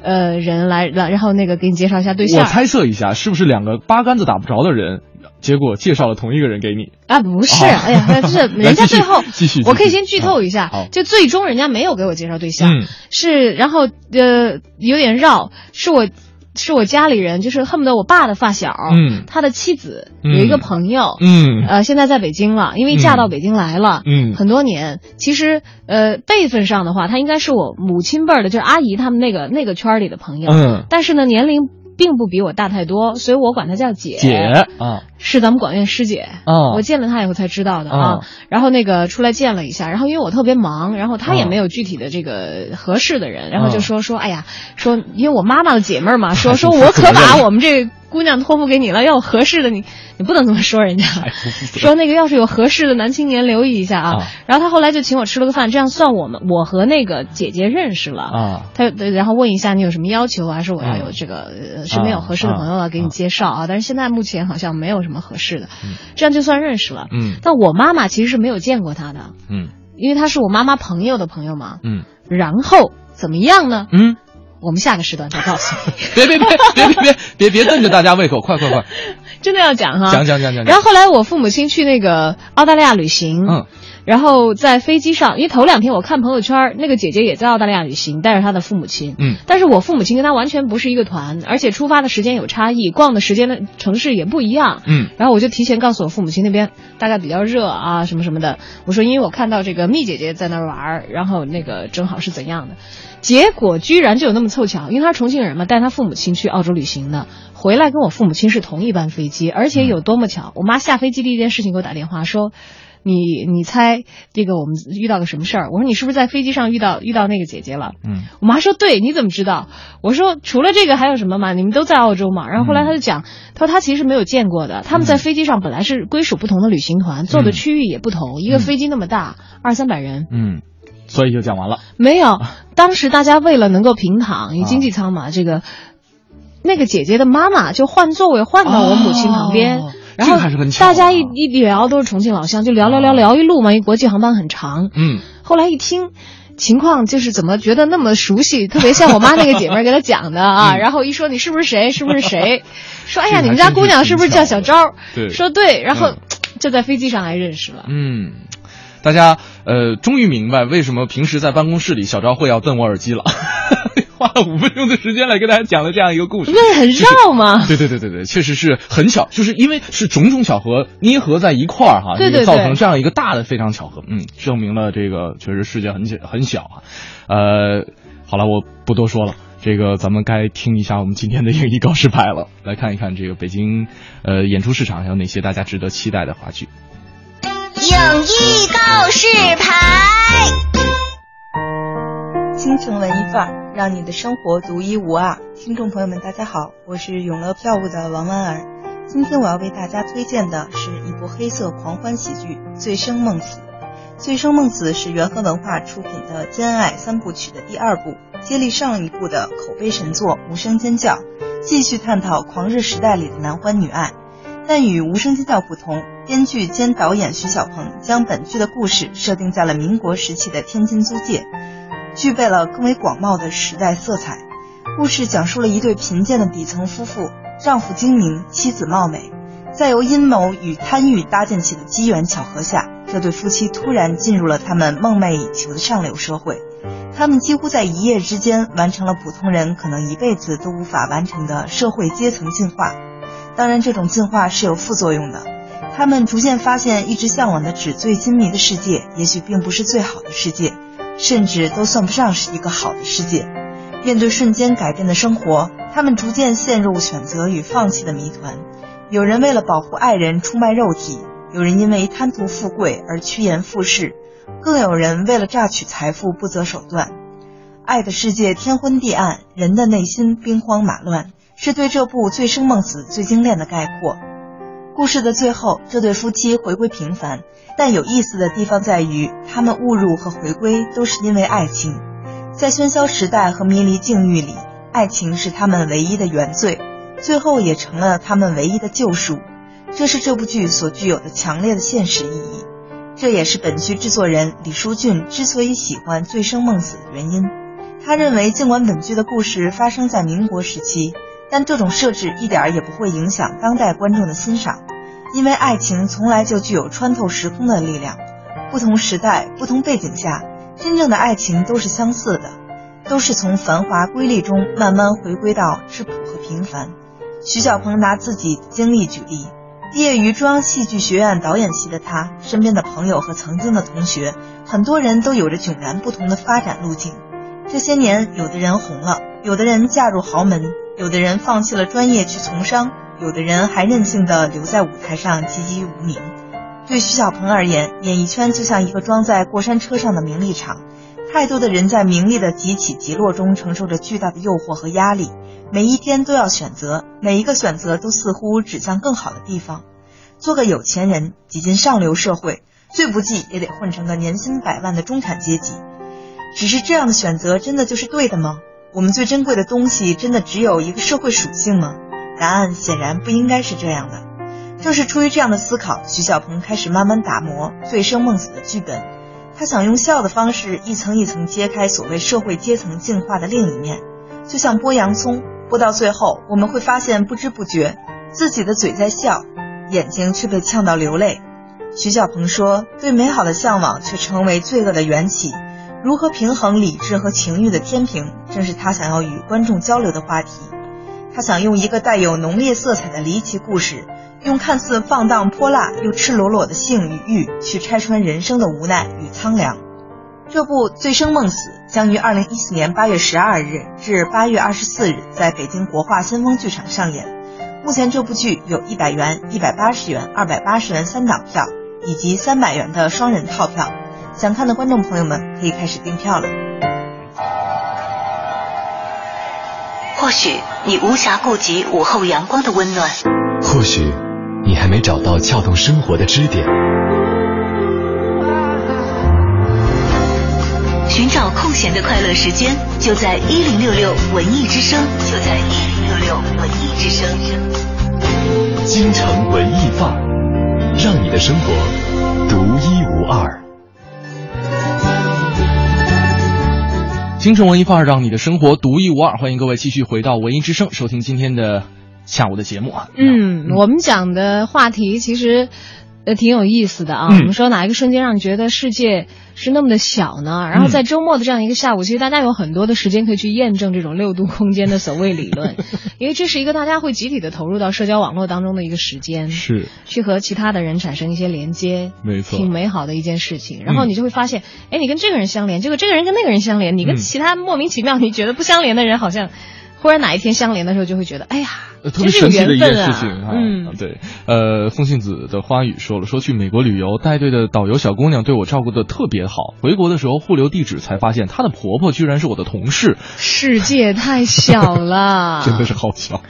呃人来来，然后那个给你介绍一下对象。我猜测一下，是不是两个八竿子打不着的人？结果介绍了同一个人给你啊？不是，哎呀，就是 人家最后，继续，我可以先剧透一下，就最终人家没有给我介绍对象，是然后呃有点绕，是我是我家里人，就是恨不得我爸的发小，嗯，他的妻子有一个朋友，嗯，呃，现在在北京了，因为嫁到北京来了，嗯，很多年，其实呃辈分上的话，他应该是我母亲辈的，就是阿姨他们那个那个圈里的朋友，嗯，但是呢年龄。并不比我大太多，所以我管她叫姐。姐啊，是咱们广院师姐。啊，我见了她以后才知道的啊。然后那个出来见了一下，然后因为我特别忙，然后她也没有具体的这个合适的人，然后就说说，哎呀，说因为我妈妈的姐妹嘛，说说我可把我们这。姑娘托付给你了，要有合适的，你你不能这么说人家。说那个要是有合适的男青年，留意一下啊。然后他后来就请我吃了个饭，这样算我们我和那个姐姐认识了啊。他然后问一下你有什么要求，还是我要有这个身边有合适的朋友了给你介绍啊？但是现在目前好像没有什么合适的，这样就算认识了。嗯。但我妈妈其实是没有见过他的。嗯。因为他是我妈妈朋友的朋友嘛。嗯。然后怎么样呢？嗯。我们下个时段再告诉你。别别别别别别别别瞪着大家胃口，快快快！真的要讲哈。讲讲讲讲。然后后来我父母亲去那个澳大利亚旅行，嗯，然后在飞机上，因为头两天我看朋友圈，那个姐姐也在澳大利亚旅行，带着她的父母亲，嗯，但是我父母亲跟她完全不是一个团，而且出发的时间有差异，逛的时间的城市也不一样，嗯，然后我就提前告诉我父母亲那边大概比较热啊什么什么的，我说因为我看到这个蜜姐姐在那儿玩，然后那个正好是怎样的。结果居然就有那么凑巧，因为他是重庆人嘛，带他父母亲去澳洲旅行的，回来跟我父母亲是同一班飞机，而且有多么巧，我妈下飞机第一件事情给我打电话说，你你猜这个我们遇到个什么事儿？我说你是不是在飞机上遇到遇到那个姐姐了？嗯，我妈说对，你怎么知道？我说除了这个还有什么嘛？你们都在澳洲嘛？然后后来她就讲，他说她其实没有见过的，他们在飞机上本来是归属不同的旅行团，坐的区域也不同，一个飞机那么大，二三百人，嗯。所以就讲完了。没有，当时大家为了能够平躺，因为经济舱嘛，这个那个姐姐的妈妈就换座位换到我母亲旁边，然后大家一一聊都是重庆老乡，就聊聊聊聊一路嘛，因为国际航班很长。嗯。后来一听情况，就是怎么觉得那么熟悉，特别像我妈那个姐妹给她讲的啊。然后一说你是不是谁？是不是谁？说哎呀，你们家姑娘是不是叫小昭？对。说对，然后就在飞机上还认识了。嗯。大家呃，终于明白为什么平时在办公室里小昭会要瞪我耳机了，花了五分钟的时间来跟大家讲了这样一个故事，不是很绕吗？对对对对对，确实是很巧，就是因为是种种巧合捏合在一块儿哈，对对，造成这样一个大的非常巧合，嗯，证明了这个确实世界很小很小啊。呃，好了，我不多说了，这个咱们该听一下我们今天的影艺告示牌了，来看一看这个北京呃演出市场有哪些大家值得期待的话剧。影艺告示牌，京城文艺范儿，让你的生活独一无二。听众朋友们，大家好，我是永乐票务的王婉儿。今天我要为大家推荐的是一部黑色狂欢喜剧《醉生梦死》。《醉生梦死》是元和文化出品的兼爱三部曲的第二部，接力上一部的口碑神作《无声尖叫》，继续探讨狂热时代里的男欢女爱。但与《无声尖叫》不同，编剧兼导演徐小鹏将本剧的故事设定在了民国时期的天津租界，具备了更为广袤的时代色彩。故事讲述了一对贫贱的底层夫妇，丈夫精明，妻子貌美，在由阴谋与贪欲搭建起的机缘巧合下，这对夫妻突然进入了他们梦寐以求的上流社会。他们几乎在一夜之间完成了普通人可能一辈子都无法完成的社会阶层进化。当然，这种进化是有副作用的。他们逐渐发现，一直向往的纸醉金迷的世界，也许并不是最好的世界。甚至都算不上是一个好的世界。面对瞬间改变的生活，他们逐渐陷入选择与放弃的谜团。有人为了保护爱人出卖肉体，有人因为贪图富贵而趋炎附势，更有人为了榨取财富不择手段。爱的世界天昏地暗，人的内心兵荒马乱，是对这部《醉生梦死》最精炼的概括。故事的最后，这对夫妻回归平凡，但有意思的地方在于，他们误入和回归都是因为爱情。在喧嚣时代和迷离境遇里，爱情是他们唯一的原罪，最后也成了他们唯一的救赎。这是这部剧所具有的强烈的现实意义，这也是本剧制作人李书俊之所以喜欢《醉生梦死》的原因。他认为，尽管本剧的故事发生在民国时期。但这种设置一点也不会影响当代观众的欣赏，因为爱情从来就具有穿透时空的力量。不同时代、不同背景下，真正的爱情都是相似的，都是从繁华瑰丽中慢慢回归到质朴和平凡。徐小鹏拿自己经历举例，毕业于中央戏剧学院导演系的他，身边的朋友和曾经的同学，很多人都有着迥然不同的发展路径。这些年，有的人红了，有的人嫁入豪门。有的人放弃了专业去从商，有的人还任性的留在舞台上籍籍无名。对徐小鹏而言，演艺圈就像一个装在过山车上的名利场，太多的人在名利的急起急落中承受着巨大的诱惑和压力，每一天都要选择，每一个选择都似乎指向更好的地方。做个有钱人，挤进上流社会，最不济也得混成个年薪百万的中产阶级。只是这样的选择，真的就是对的吗？我们最珍贵的东西，真的只有一个社会属性吗？答案显然不应该是这样的。正是出于这样的思考，徐小鹏开始慢慢打磨《醉生梦死》的剧本。他想用笑的方式，一层一层揭开所谓社会阶层进化的另一面，就像剥洋葱，剥到最后，我们会发现，不知不觉，自己的嘴在笑，眼睛却被呛到流泪。徐小鹏说：“对美好的向往，却成为罪恶的缘起。”如何平衡理智和情欲的天平，正是他想要与观众交流的话题。他想用一个带有浓烈色彩的离奇故事，用看似放荡泼辣又赤裸裸的性与欲，去拆穿人生的无奈与苍凉。这部《醉生梦死》将于二零一四年八月十二日至八月二十四日在北京国画先锋剧场上演。目前这部剧有一百元、一百八十元、二百八十元三档票，以及三百元的双人套票。想看的观众朋友们可以开始订票了。或许你无暇顾及午后阳光的温暖，或许你还没找到撬动生活的支点。寻找空闲的快乐时间，就在一零六六文艺之声，就在一零六六文艺之声。京城文艺范儿，让你的生活独一无二。京城文艺范儿，让你的生活独一无二。欢迎各位继续回到文艺之声，收听今天的下午的节目啊。嗯，我们讲的话题其实呃挺有意思的啊。我们说哪一个瞬间让你觉得世界？是那么的小呢，然后在周末的这样一个下午，其实大家有很多的时间可以去验证这种六度空间的所谓理论，因为这是一个大家会集体的投入到社交网络当中的一个时间，是去和其他的人产生一些连接，没错，挺美好的一件事情。然后你就会发现，哎，你跟这个人相连，结果这个人跟那个人相连，你跟其他莫名其妙你觉得不相连的人好像。忽然哪一天相连的时候，就会觉得，哎呀，特别神奇的一件事情啊！嗯，对，呃，风信子的花语说了，说去美国旅游，带队的导游小姑娘对我照顾的特别好。回国的时候互留地址，才发现她的婆婆居然是我的同事。世界太小了，真的是好小。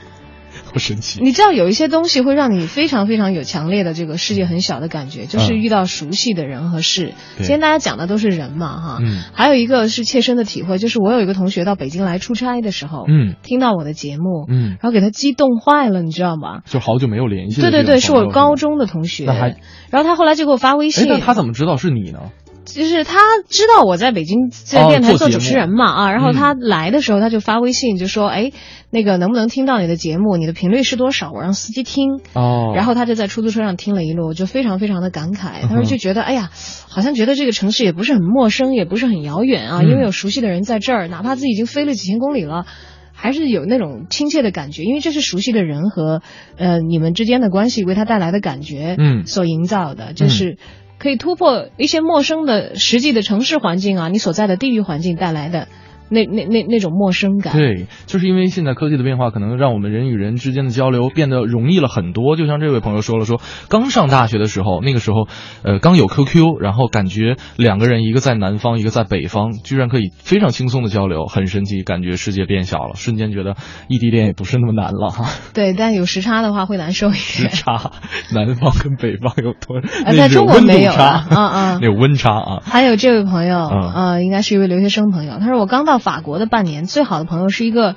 不神奇，你知道有一些东西会让你非常非常有强烈的这个世界很小的感觉，就是遇到熟悉的人和事。今天大家讲的都是人嘛，哈，还有一个是切身的体会，就是我有一个同学到北京来出差的时候，嗯，听到我的节目，嗯，然后给他激动坏了，你知道吗？就好久没有联系。对对对，是我高中的同学。那还，然后他后来就给我发微信。那他怎么知道是你呢？就是他知道我在北京在电台做主持人嘛啊，然后他来的时候他就发微信就说哎，那个能不能听到你的节目？你的频率是多少？我让司机听哦。然后他就在出租车上听了一路，就非常非常的感慨。他说就觉得哎呀，好像觉得这个城市也不是很陌生，也不是很遥远啊，因为有熟悉的人在这儿，哪怕自己已经飞了几千公里了，还是有那种亲切的感觉，因为这是熟悉的人和呃你们之间的关系为他带来的感觉，嗯，所营造的，就是。可以突破一些陌生的实际的城市环境啊，你所在的地域环境带来的。那那那那种陌生感，对，就是因为现在科技的变化，可能让我们人与人之间的交流变得容易了很多。就像这位朋友说了，说刚上大学的时候，那个时候，呃，刚有 QQ，然后感觉两个人一个在南方，一个在北方，居然可以非常轻松的交流，很神奇，感觉世界变小了，瞬间觉得异地恋也不是那么难了哈。对，但有时差的话会难受一点。时差，南方跟北方有多？在中国没有差，嗯嗯，有温差啊。还有这位朋友，呃，应该是一位留学生朋友，他说我刚到。法国的半年，最好的朋友是一个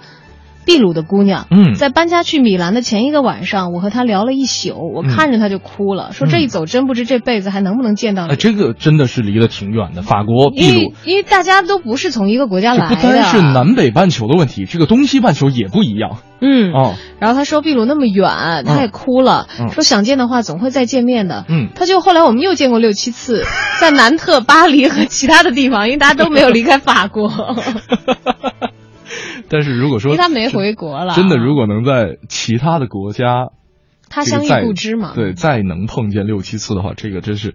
秘鲁的姑娘。嗯，在搬家去米兰的前一个晚上，我和她聊了一宿，我看着她就哭了，说这一走，真不知这辈子还能不能见到你。这个真的是离得挺远的，法国、秘鲁，因为大家都不是从一个国家来的，不单是南北半球的问题，这个东西半球也不一样。嗯哦，然后他说秘鲁那么远，他也哭了，说想见的话总会再见面的。嗯，他就后来我们又见过六七次，在南特、巴黎和其他的地方，因为大家都没有离开法国。但是如果说他没回国了，真的如果能在其他的国家，他相遇不知嘛，对，再能碰见六七次的话，这个真是。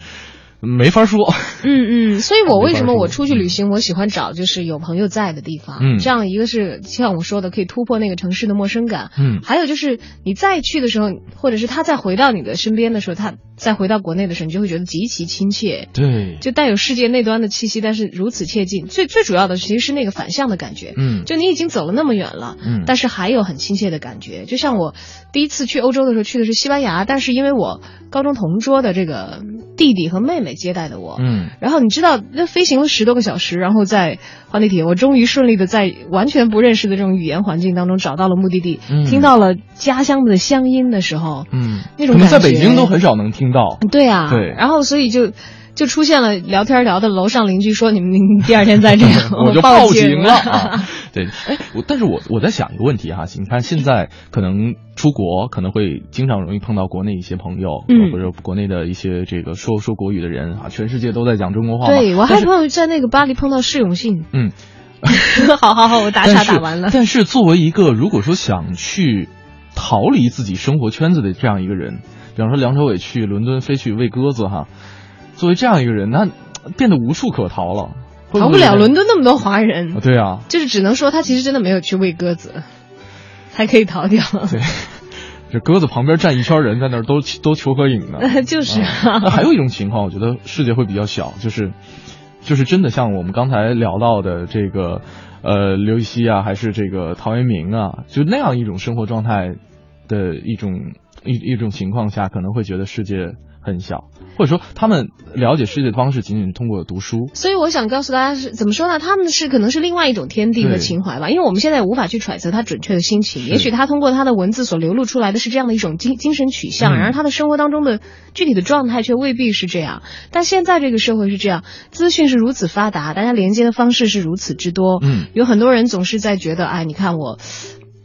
没法说，嗯嗯，所以我为什么我出去旅行，我喜欢找就是有朋友在的地方，嗯，这样一个是像我说的，可以突破那个城市的陌生感，嗯，还有就是你再去的时候，或者是他再回到你的身边的时候，他再回到国内的时候，你就会觉得极其亲切，对，就带有世界那端的气息，但是如此切近。最最主要的其实是那个反向的感觉，嗯，就你已经走了那么远了，嗯，但是还有很亲切的感觉。就像我第一次去欧洲的时候，去的是西班牙，但是因为我高中同桌的这个弟弟和妹妹接待的我，嗯。然后你知道，那飞行了十多个小时，然后在换地铁，我终于顺利的在完全不认识的这种语言环境当中找到了目的地，听到了家乡的乡音的时候，嗯，那种感觉，在北京都很少能听到。对啊，对，然后所以就就出现了聊天聊的楼上邻居说你们第二天再这样，我就报警了。对，哎，我但是我我在想一个问题哈，你看现在可能出国可能会经常容易碰到国内一些朋友，嗯，或者国内的一些这个说说国语的人啊，全世界都在讲中国话。对我还朋友在那个巴黎碰到释永信，嗯，好好好，我打卡打完了。但是作为一个如果说想去逃离自己生活圈子的这样一个人，比方说梁朝伟去伦敦飞去喂鸽子哈，作为这样一个人，那变得无处可逃了。逃不了伦敦那么多华人，对啊，就是只能说他其实真的没有去喂鸽子，还可以逃掉。对，这鸽子旁边站一圈人在那儿都都求合影呢。就是啊。那还有一种情况，我觉得世界会比较小，就是就是真的像我们刚才聊到的这个呃刘禹锡啊，还是这个陶渊明啊，就那样一种生活状态的一种一一种情况下，可能会觉得世界。很小，或者说他们了解世界的方式仅仅是通过读书。所以我想告诉大家是怎么说呢？他们是可能是另外一种天地和情怀吧，因为我们现在无法去揣测他准确的心情。也许他通过他的文字所流露出来的是这样的一种精精神取向，然而他的生活当中的具体的状态却未必是这样。但现在这个社会是这样，资讯是如此发达，大家连接的方式是如此之多。嗯，有很多人总是在觉得，哎，你看我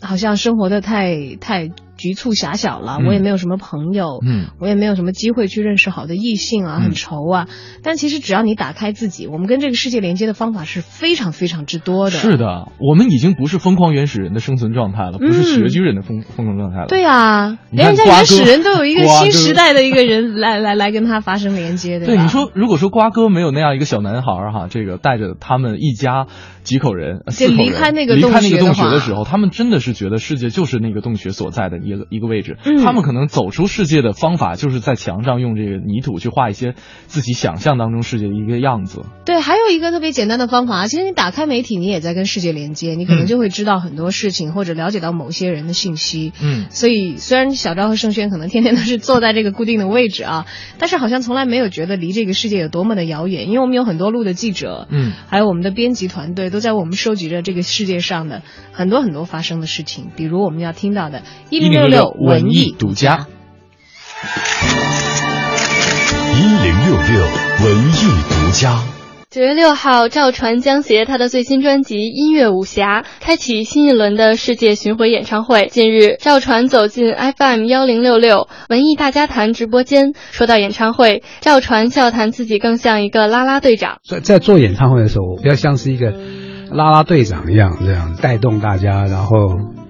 好像生活的太太。局促狭小了，我也没有什么朋友，嗯，我也没有什么机会去认识好的异性啊，很愁啊。但其实只要你打开自己，我们跟这个世界连接的方法是非常非常之多的。是的，我们已经不是疯狂原始人的生存状态了，不是穴居人的疯疯狂状态了。对啊，连人家原始人都有一个新时代的一个人来 来来跟他发生连接，的对，你说如果说瓜哥没有那样一个小男孩哈，这个带着他们一家几口人，四口人离开那个离开那个洞穴的时候，他们真的是觉得世界就是那个洞穴所在的一个一个位置。嗯，他们可能走出世界的方法，就是在墙上用这个泥土去画一些自己想象当中世界的一个样子。对，还有一个特别简单的方法，其实你打开媒体，你也在跟世界连接，你可能就会知道很多事情，或者了解到某些人的信息。嗯，所以虽然小昭和盛轩可能天天都是坐在这个固定的位置啊，但是好像从来没有觉得离这个世界有多么的遥远，因为我们有很多路的记者，嗯，还有我们的编辑团队都在我们收集着这个世界上的很多很多发生的事情，比如我们要听到的一零六六文艺独家。一零六六文艺独家。九月六号，赵传将携他的最新专辑《音乐武侠》开启新一轮的世界巡回演唱会。近日，赵传走进 FM 幺零六六文艺大家谈直播间，说到演唱会，赵传笑谈自己更像一个啦啦队长。在在做演唱会的时候，我比较像是一个啦啦队长一样，这样带动大家，然后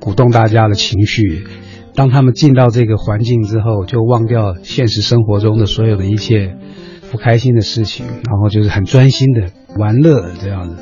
鼓动大家的情绪。当他们进到这个环境之后，就忘掉现实生活中的所有的一切。不开心的事情，然后就是很专心的玩乐这样子。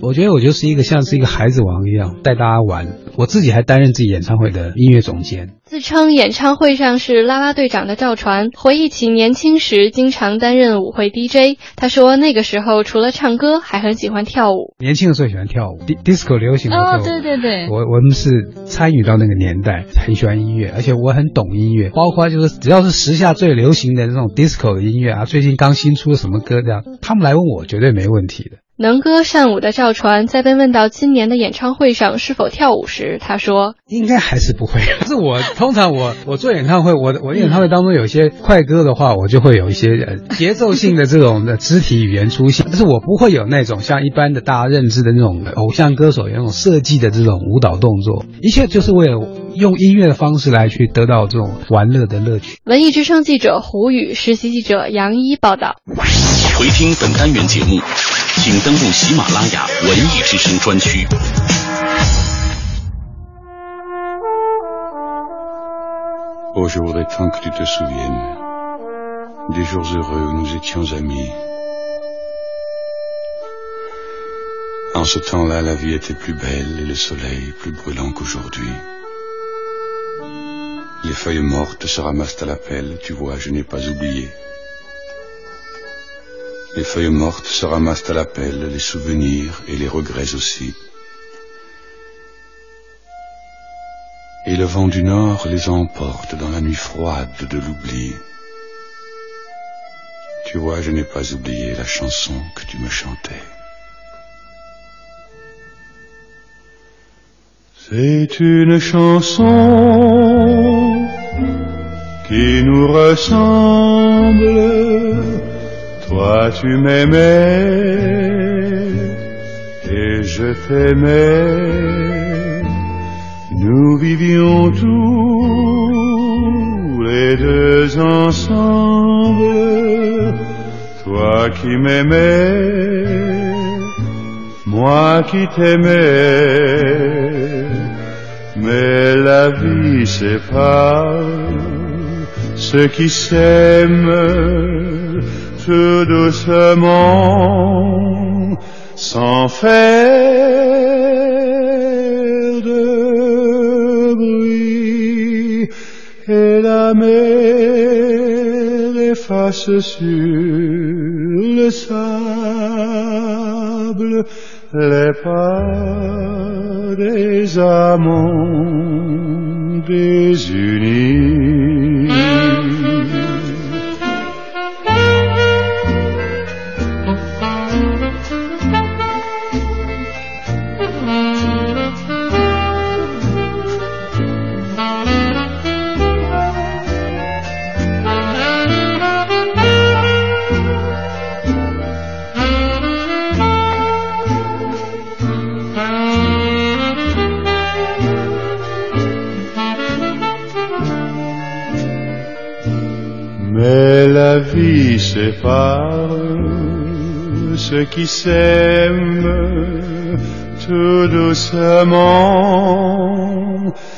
我觉得我就是一个像是一个孩子王一样带大家玩，我自己还担任自己演唱会的音乐总监。自称演唱会上是啦啦队长的赵传回忆起年轻时经常担任舞会 DJ，他说那个时候除了唱歌还很喜欢跳舞。年轻的时候喜欢跳舞，disco 流行的时候，哦，对对对，我我们是参与到那个年代，很喜欢音乐，而且我很懂音乐，包括就是只要是时下最流行的那种 disco 的音乐啊，最近刚新出什么歌这样，他们来问我绝对没问题的。能歌善舞的赵传在被问到今年的演唱会上是否跳舞时，他说：“应该还是不会。是我通常我 我做演唱会，我我演唱会当中有些快歌的话，我就会有一些呃节奏性的这种的肢体语言出现，但是我不会有那种像一般的大家认知的那种偶像歌手有那种设计的这种舞蹈动作，一切就是为了用音乐的方式来去得到这种玩乐的乐趣。”文艺之声记者胡宇，实习记者杨一报道。回听本单元节目。请登录喜马拉雅文艺之声专区。Oh, je voudrais tant que tu te souviennes des jours heureux où nous étions amis. En ce temps-là, la vie était plus belle et le soleil plus brûlant qu'aujourd'hui. Les feuilles mortes se ramassent à la pelle, tu vois, je n'ai pas oublié. Les feuilles mortes se ramassent à la pelle, les souvenirs et les regrets aussi. Et le vent du nord les emporte dans la nuit froide de l'oubli. Tu vois, je n'ai pas oublié la chanson que tu me chantais. C'est une chanson qui nous ressemble toi tu m'aimais et je t'aimais. Nous vivions tous les deux ensemble. Toi qui m'aimais, moi qui t'aimais. Mais la vie sépare ceux qui s'aiment tout doucement, sans faire de bruit, et la mer efface sur le sable les pas des amants désunis. La vie sépare ceux qui s'aiment tout doucement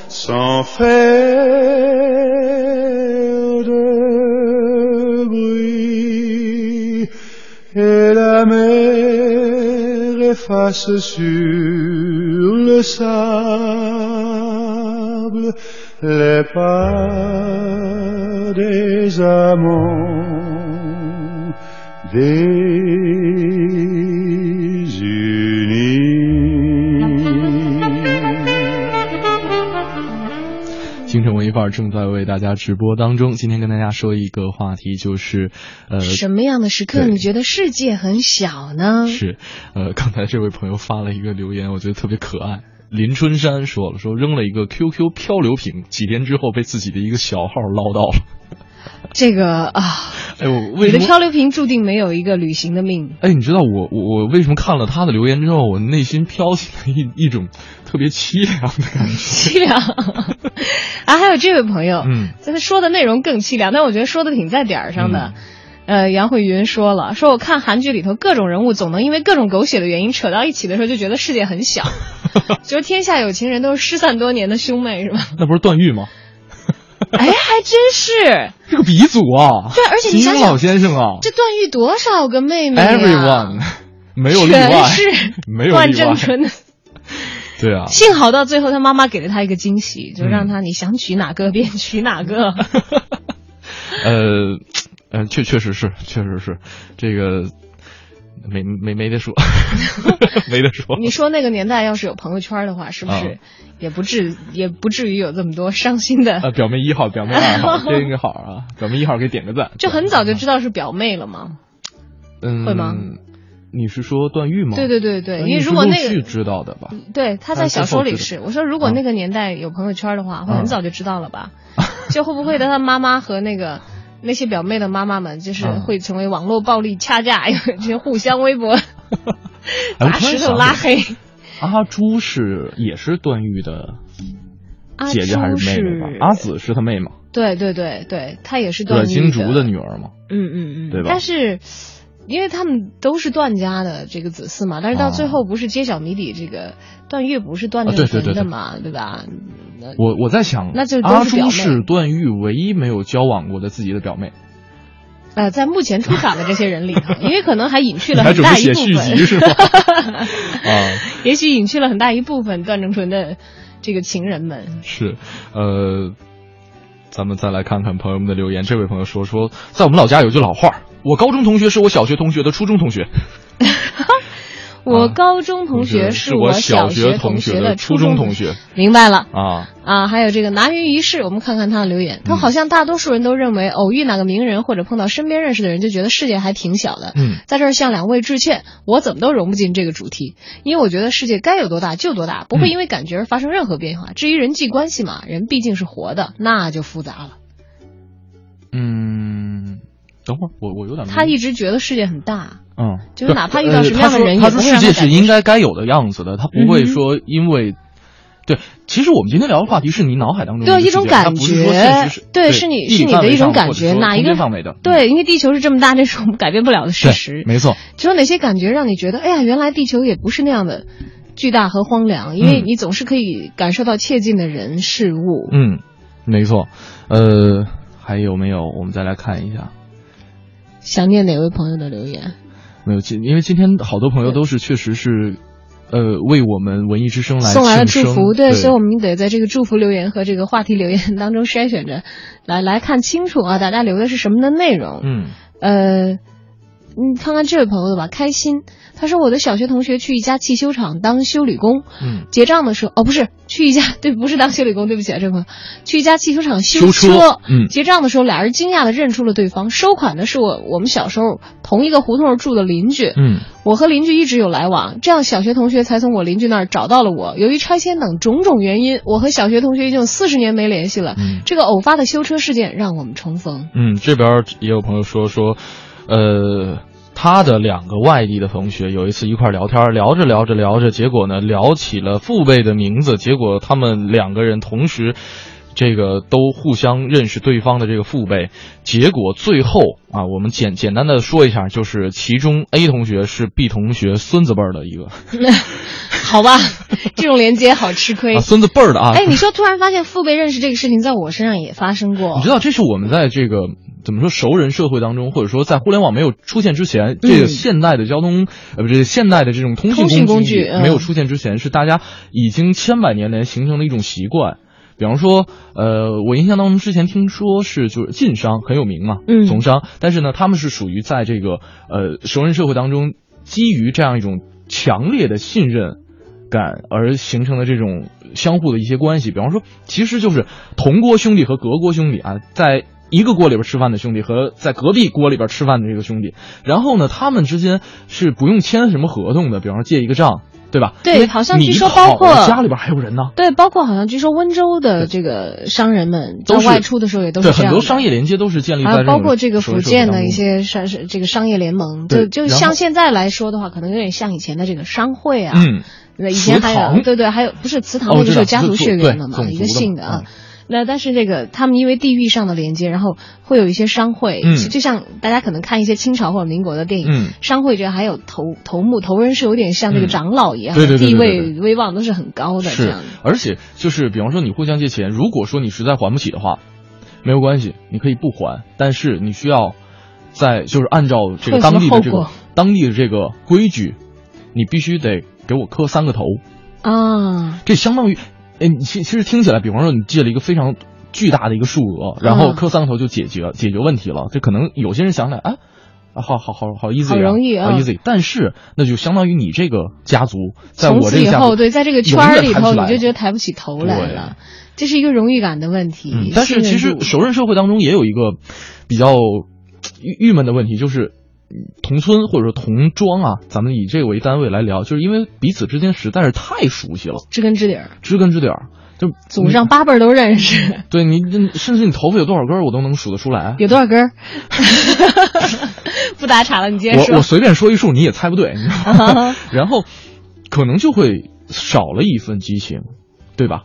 sans faire de bruit. Et la mer efface sur le sable les pas des amants désunis。京城文艺范儿正在为大家直播当中。今天跟大家说一个话题，就是呃，什么样的时刻你觉得世界很小呢？是，呃，刚才这位朋友发了一个留言，我觉得特别可爱。林春山说了，说扔了一个 QQ 漂流瓶，几天之后被自己的一个小号捞到了。这个啊，哎，我为你的漂流瓶注定没有一个旅行的命。哎，你知道我我我为什么看了他的留言之后，我内心飘起了一一种特别凄凉的感觉？凄凉 啊！还有这位朋友，嗯，他说的内容更凄凉，但我觉得说的挺在点儿上的。呃，杨慧云说了，说我看韩剧里头各种人物总能因为各种狗血的原因扯到一起的时候，就觉得世界很小，就是天下有情人都是失散多年的兄妹，是吧？那不是段誉吗？哎，还真是这个鼻祖啊！对，而且你想想，老先生啊，这段誉多少个妹妹？Everyone，没有例外，全是没有段正淳的。对啊，幸好到最后他妈妈给了他一个惊喜，就让他你想娶哪个便娶哪个。呃，呃，确确实是，确实是，这个没没没得说，没得说。你说那个年代要是有朋友圈的话，是不是也不至也不至于有这么多伤心的？呃，表妹一号，表妹二号，这个好啊，表妹一号给点个赞。就很早就知道是表妹了吗？嗯，会吗？你是说段誉吗？对对对对，因为如果那个知道的吧？对，他在小说里是。我说如果那个年代有朋友圈的话，会很早就知道了吧？就会不会的，他妈妈和那个那些表妹的妈妈们，就是会成为网络暴力掐架，这些互相微博 砸石头拉黑。阿朱是也是段誉的姐姐还是妹妹吧？阿紫是他妹吗？对对对对，她也是段誉金竹的女儿嘛？嗯嗯嗯，对吧？但是。因为他们都是段家的这个子嗣嘛，但是到最后不是揭晓谜底，这个段誉不是段正淳的嘛，对吧？我我在想，那就阿朱是段誉唯一没有交往过的自己的表妹。呃，在目前出场的这些人里头，因为可能还隐去了很大一部分，是吗？啊，也许隐去了很大一部分段正淳的这个情人们。是，呃，咱们再来看看朋友们的留言。这位朋友说说，在我们老家有句老话。我高中同学是我小学同学的初中同学。我高中同学是我小学同学的初中同学。明白了啊啊！还有这个拿云一世，我们看看他的留言。他好像大多数人都认为，偶遇哪个名人或者碰到身边认识的人，就觉得世界还挺小的。嗯，在这儿向两位致歉，我怎么都融不进这个主题，因为我觉得世界该有多大就多大，不会因为感觉而发生任何变化。至于人际关系嘛，人毕竟是活的，那就复杂了。嗯。等会儿，我我有点。他一直觉得世界很大，嗯，就是哪怕遇到什么样的人，他说世界是应该该有的样子的，他不会说因为，对，其实我们今天聊的话题是你脑海当中对一种感觉，对，是你是你的一种感觉，哪一个范围的？对，因为地球是这么大，这是我们改变不了的事实，没错。只有哪些感觉让你觉得，哎呀，原来地球也不是那样的巨大和荒凉，因为你总是可以感受到切近的人事物。嗯，没错。呃，还有没有？我们再来看一下。想念哪位朋友的留言？没有，今因为今天好多朋友都是确实是，呃，为我们文艺之声来送来了祝福，对，所以我们得在这个祝福留言和这个话题留言当中筛选着，来来看清楚啊，大家留的是什么的内容？嗯，呃。你看看这位朋友的吧，开心。他说我的小学同学去一家汽修厂当修理工，嗯，结账的时候，哦，不是去一家，对，不是当修理工，对不起啊，这位朋友，去一家汽修厂修车，嗯，结账的时候，俩人惊讶的认出了对方，收款的是我我们小时候同一个胡同住的邻居，嗯，我和邻居一直有来往，这样小学同学才从我邻居那儿找到了我。由于拆迁等种种原因，我和小学同学已经有四十年没联系了。嗯，这个偶发的修车事件让我们重逢。嗯，这边也有朋友说说，呃。他的两个外地的同学有一次一块聊天，聊着聊着聊着，结果呢聊起了父辈的名字，结果他们两个人同时，这个都互相认识对方的这个父辈，结果最后啊，我们简简单的说一下，就是其中 A 同学是 B 同学孙子辈儿的一个，好吧，这种连接好吃亏，孙子辈儿的啊，哎，你说突然发现父辈认识这个事情，在我身上也发生过，你知道这是我们在这个。怎么说？熟人社会当中，或者说在互联网没有出现之前，这个现代的交通呃，不是现代的这种通信工具没有出现之前，是大家已经千百年来形成的一种习惯。比方说，呃，我印象当中之前听说是就是晋商很有名嘛，嗯，从商，但是呢，他们是属于在这个呃熟人社会当中，基于这样一种强烈的信任感而形成的这种相互的一些关系。比方说，其实就是同锅兄弟和隔锅兄弟啊，在。一个锅里边吃饭的兄弟和在隔壁锅里边吃饭的这个兄弟，然后呢，他们之间是不用签什么合同的，比方说借一个账，对吧？对，好像据说包括家里边还有人呢。对，包括好像据说温州的这个商人们在外出的时候也都是对很多商业连接都是建立在包括这个福建的一些商这个商业联盟，就就像现在来说的话，可能有点像以前的这个商会啊。嗯。以前还有对对，还有不是祠堂那个是有家族血缘的嘛，一个姓的啊。那但是这个他们因为地域上的连接，然后会有一些商会，嗯，就像大家可能看一些清朝或者民国的电影，嗯，商会这还有头头目头人是有点像那个长老一样，对对对，地位威望都是很高的，是。而且就是比方说你互相借钱，如果说你实在还不起的话，没有关系，你可以不还，但是你需要在就是按照这个当地的这个当地的这个规矩，你必须得给我磕三个头。啊。这相当于，哎，你其其实听起来，比方说你借了一个非常巨大的一个数额，然后磕三个头就解决解决问题了。这可能有些人想起来，啊。啊，好好好好 easy，好容易啊，easy。但是那就相当于你这个家族，在我这以后，对，在这个圈里头，你就觉得抬不起头来了。这是一个荣誉感的问题。嗯，但是其实熟人社会当中也有一个比较郁郁闷的问题，就是同村或者说同庄啊，咱们以这个为单位来聊，就是因为彼此之间实在是太熟悉了，知根知底儿，知根知底儿。就祖上八辈儿都认识，对你，甚至你头发有多少根，我都能数得出来。有多少根？不打岔了，你接着说。我我随便说一数，你也猜不对。然后，可能就会少了一份激情，对吧？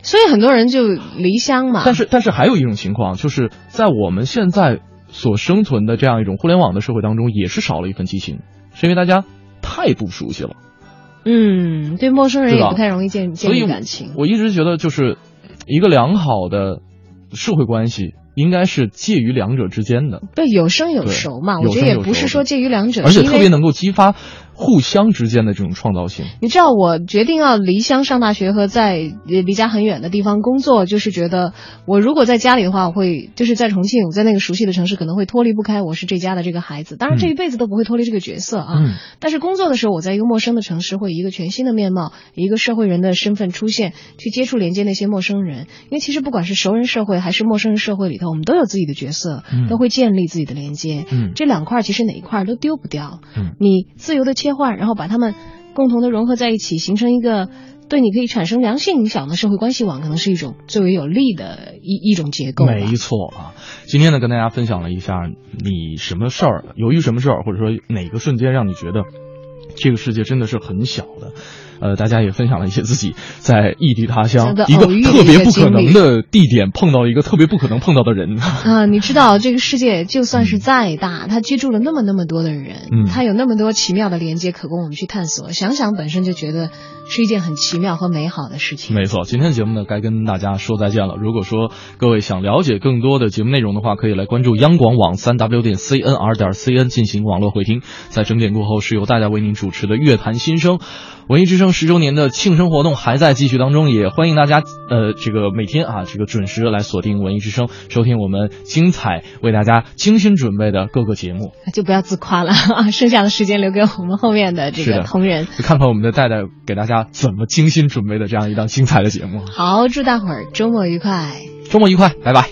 所以很多人就离乡嘛。但是，但是还有一种情况，就是在我们现在所生存的这样一种互联网的社会当中，也是少了一份激情，是因为大家太不熟悉了。嗯，对陌生人也不太容易建建立感情。我一直觉得，就是一个良好的社会关系，应该是介于两者之间的。对，有生有熟嘛。我觉得也不是说介于两者，而且特别能够激发。互相之间的这种创造性，你知道我决定要离乡上大学和在离家很远的地方工作，就是觉得我如果在家里的话，我会就是在重庆，我在那个熟悉的城市，可能会脱离不开我是这家的这个孩子，当然这一辈子都不会脱离这个角色啊。但是工作的时候，我在一个陌生的城市，会以一个全新的面貌，一个社会人的身份出现，去接触连接那些陌生人。因为其实不管是熟人社会还是陌生人社会里头，我们都有自己的角色，都会建立自己的连接。嗯，这两块其实哪一块都丢不掉。嗯，你自由的切。换，然后把他们共同的融合在一起，形成一个对你可以产生良性影响的社会关系网，可能是一种最为有利的一一种结构。没错啊，今天呢，跟大家分享了一下你什么事儿，由于什么事儿，或者说哪个瞬间让你觉得这个世界真的是很小的。呃，大家也分享了一些自己在异地他乡一个特别不可能的地点碰到一个特别不可能碰到的人啊！你知道，这个世界就算是再大，它居住了那么那么多的人，它有那么多奇妙的连接可供我们去探索。想想本身就觉得是一件很奇妙和美好的事情。没错，今天的节目呢，该跟大家说再见了。如果说各位想了解更多的节目内容的话，可以来关注央广网三 w 点 cnr 点 cn 进行网络回听。在整点过后，是由大家为您主持的乐坛新生。文艺之声十周年的庆生活动还在继续当中，也欢迎大家呃这个每天啊这个准时来锁定文艺之声，收听我们精彩为大家精心准备的各个节目。就不要自夸了啊，剩下的时间留给我们后面的这个同仁，看看我们的戴戴给大家怎么精心准备的这样一档精彩的节目。好，祝大伙儿周末愉快，周末愉快，拜拜。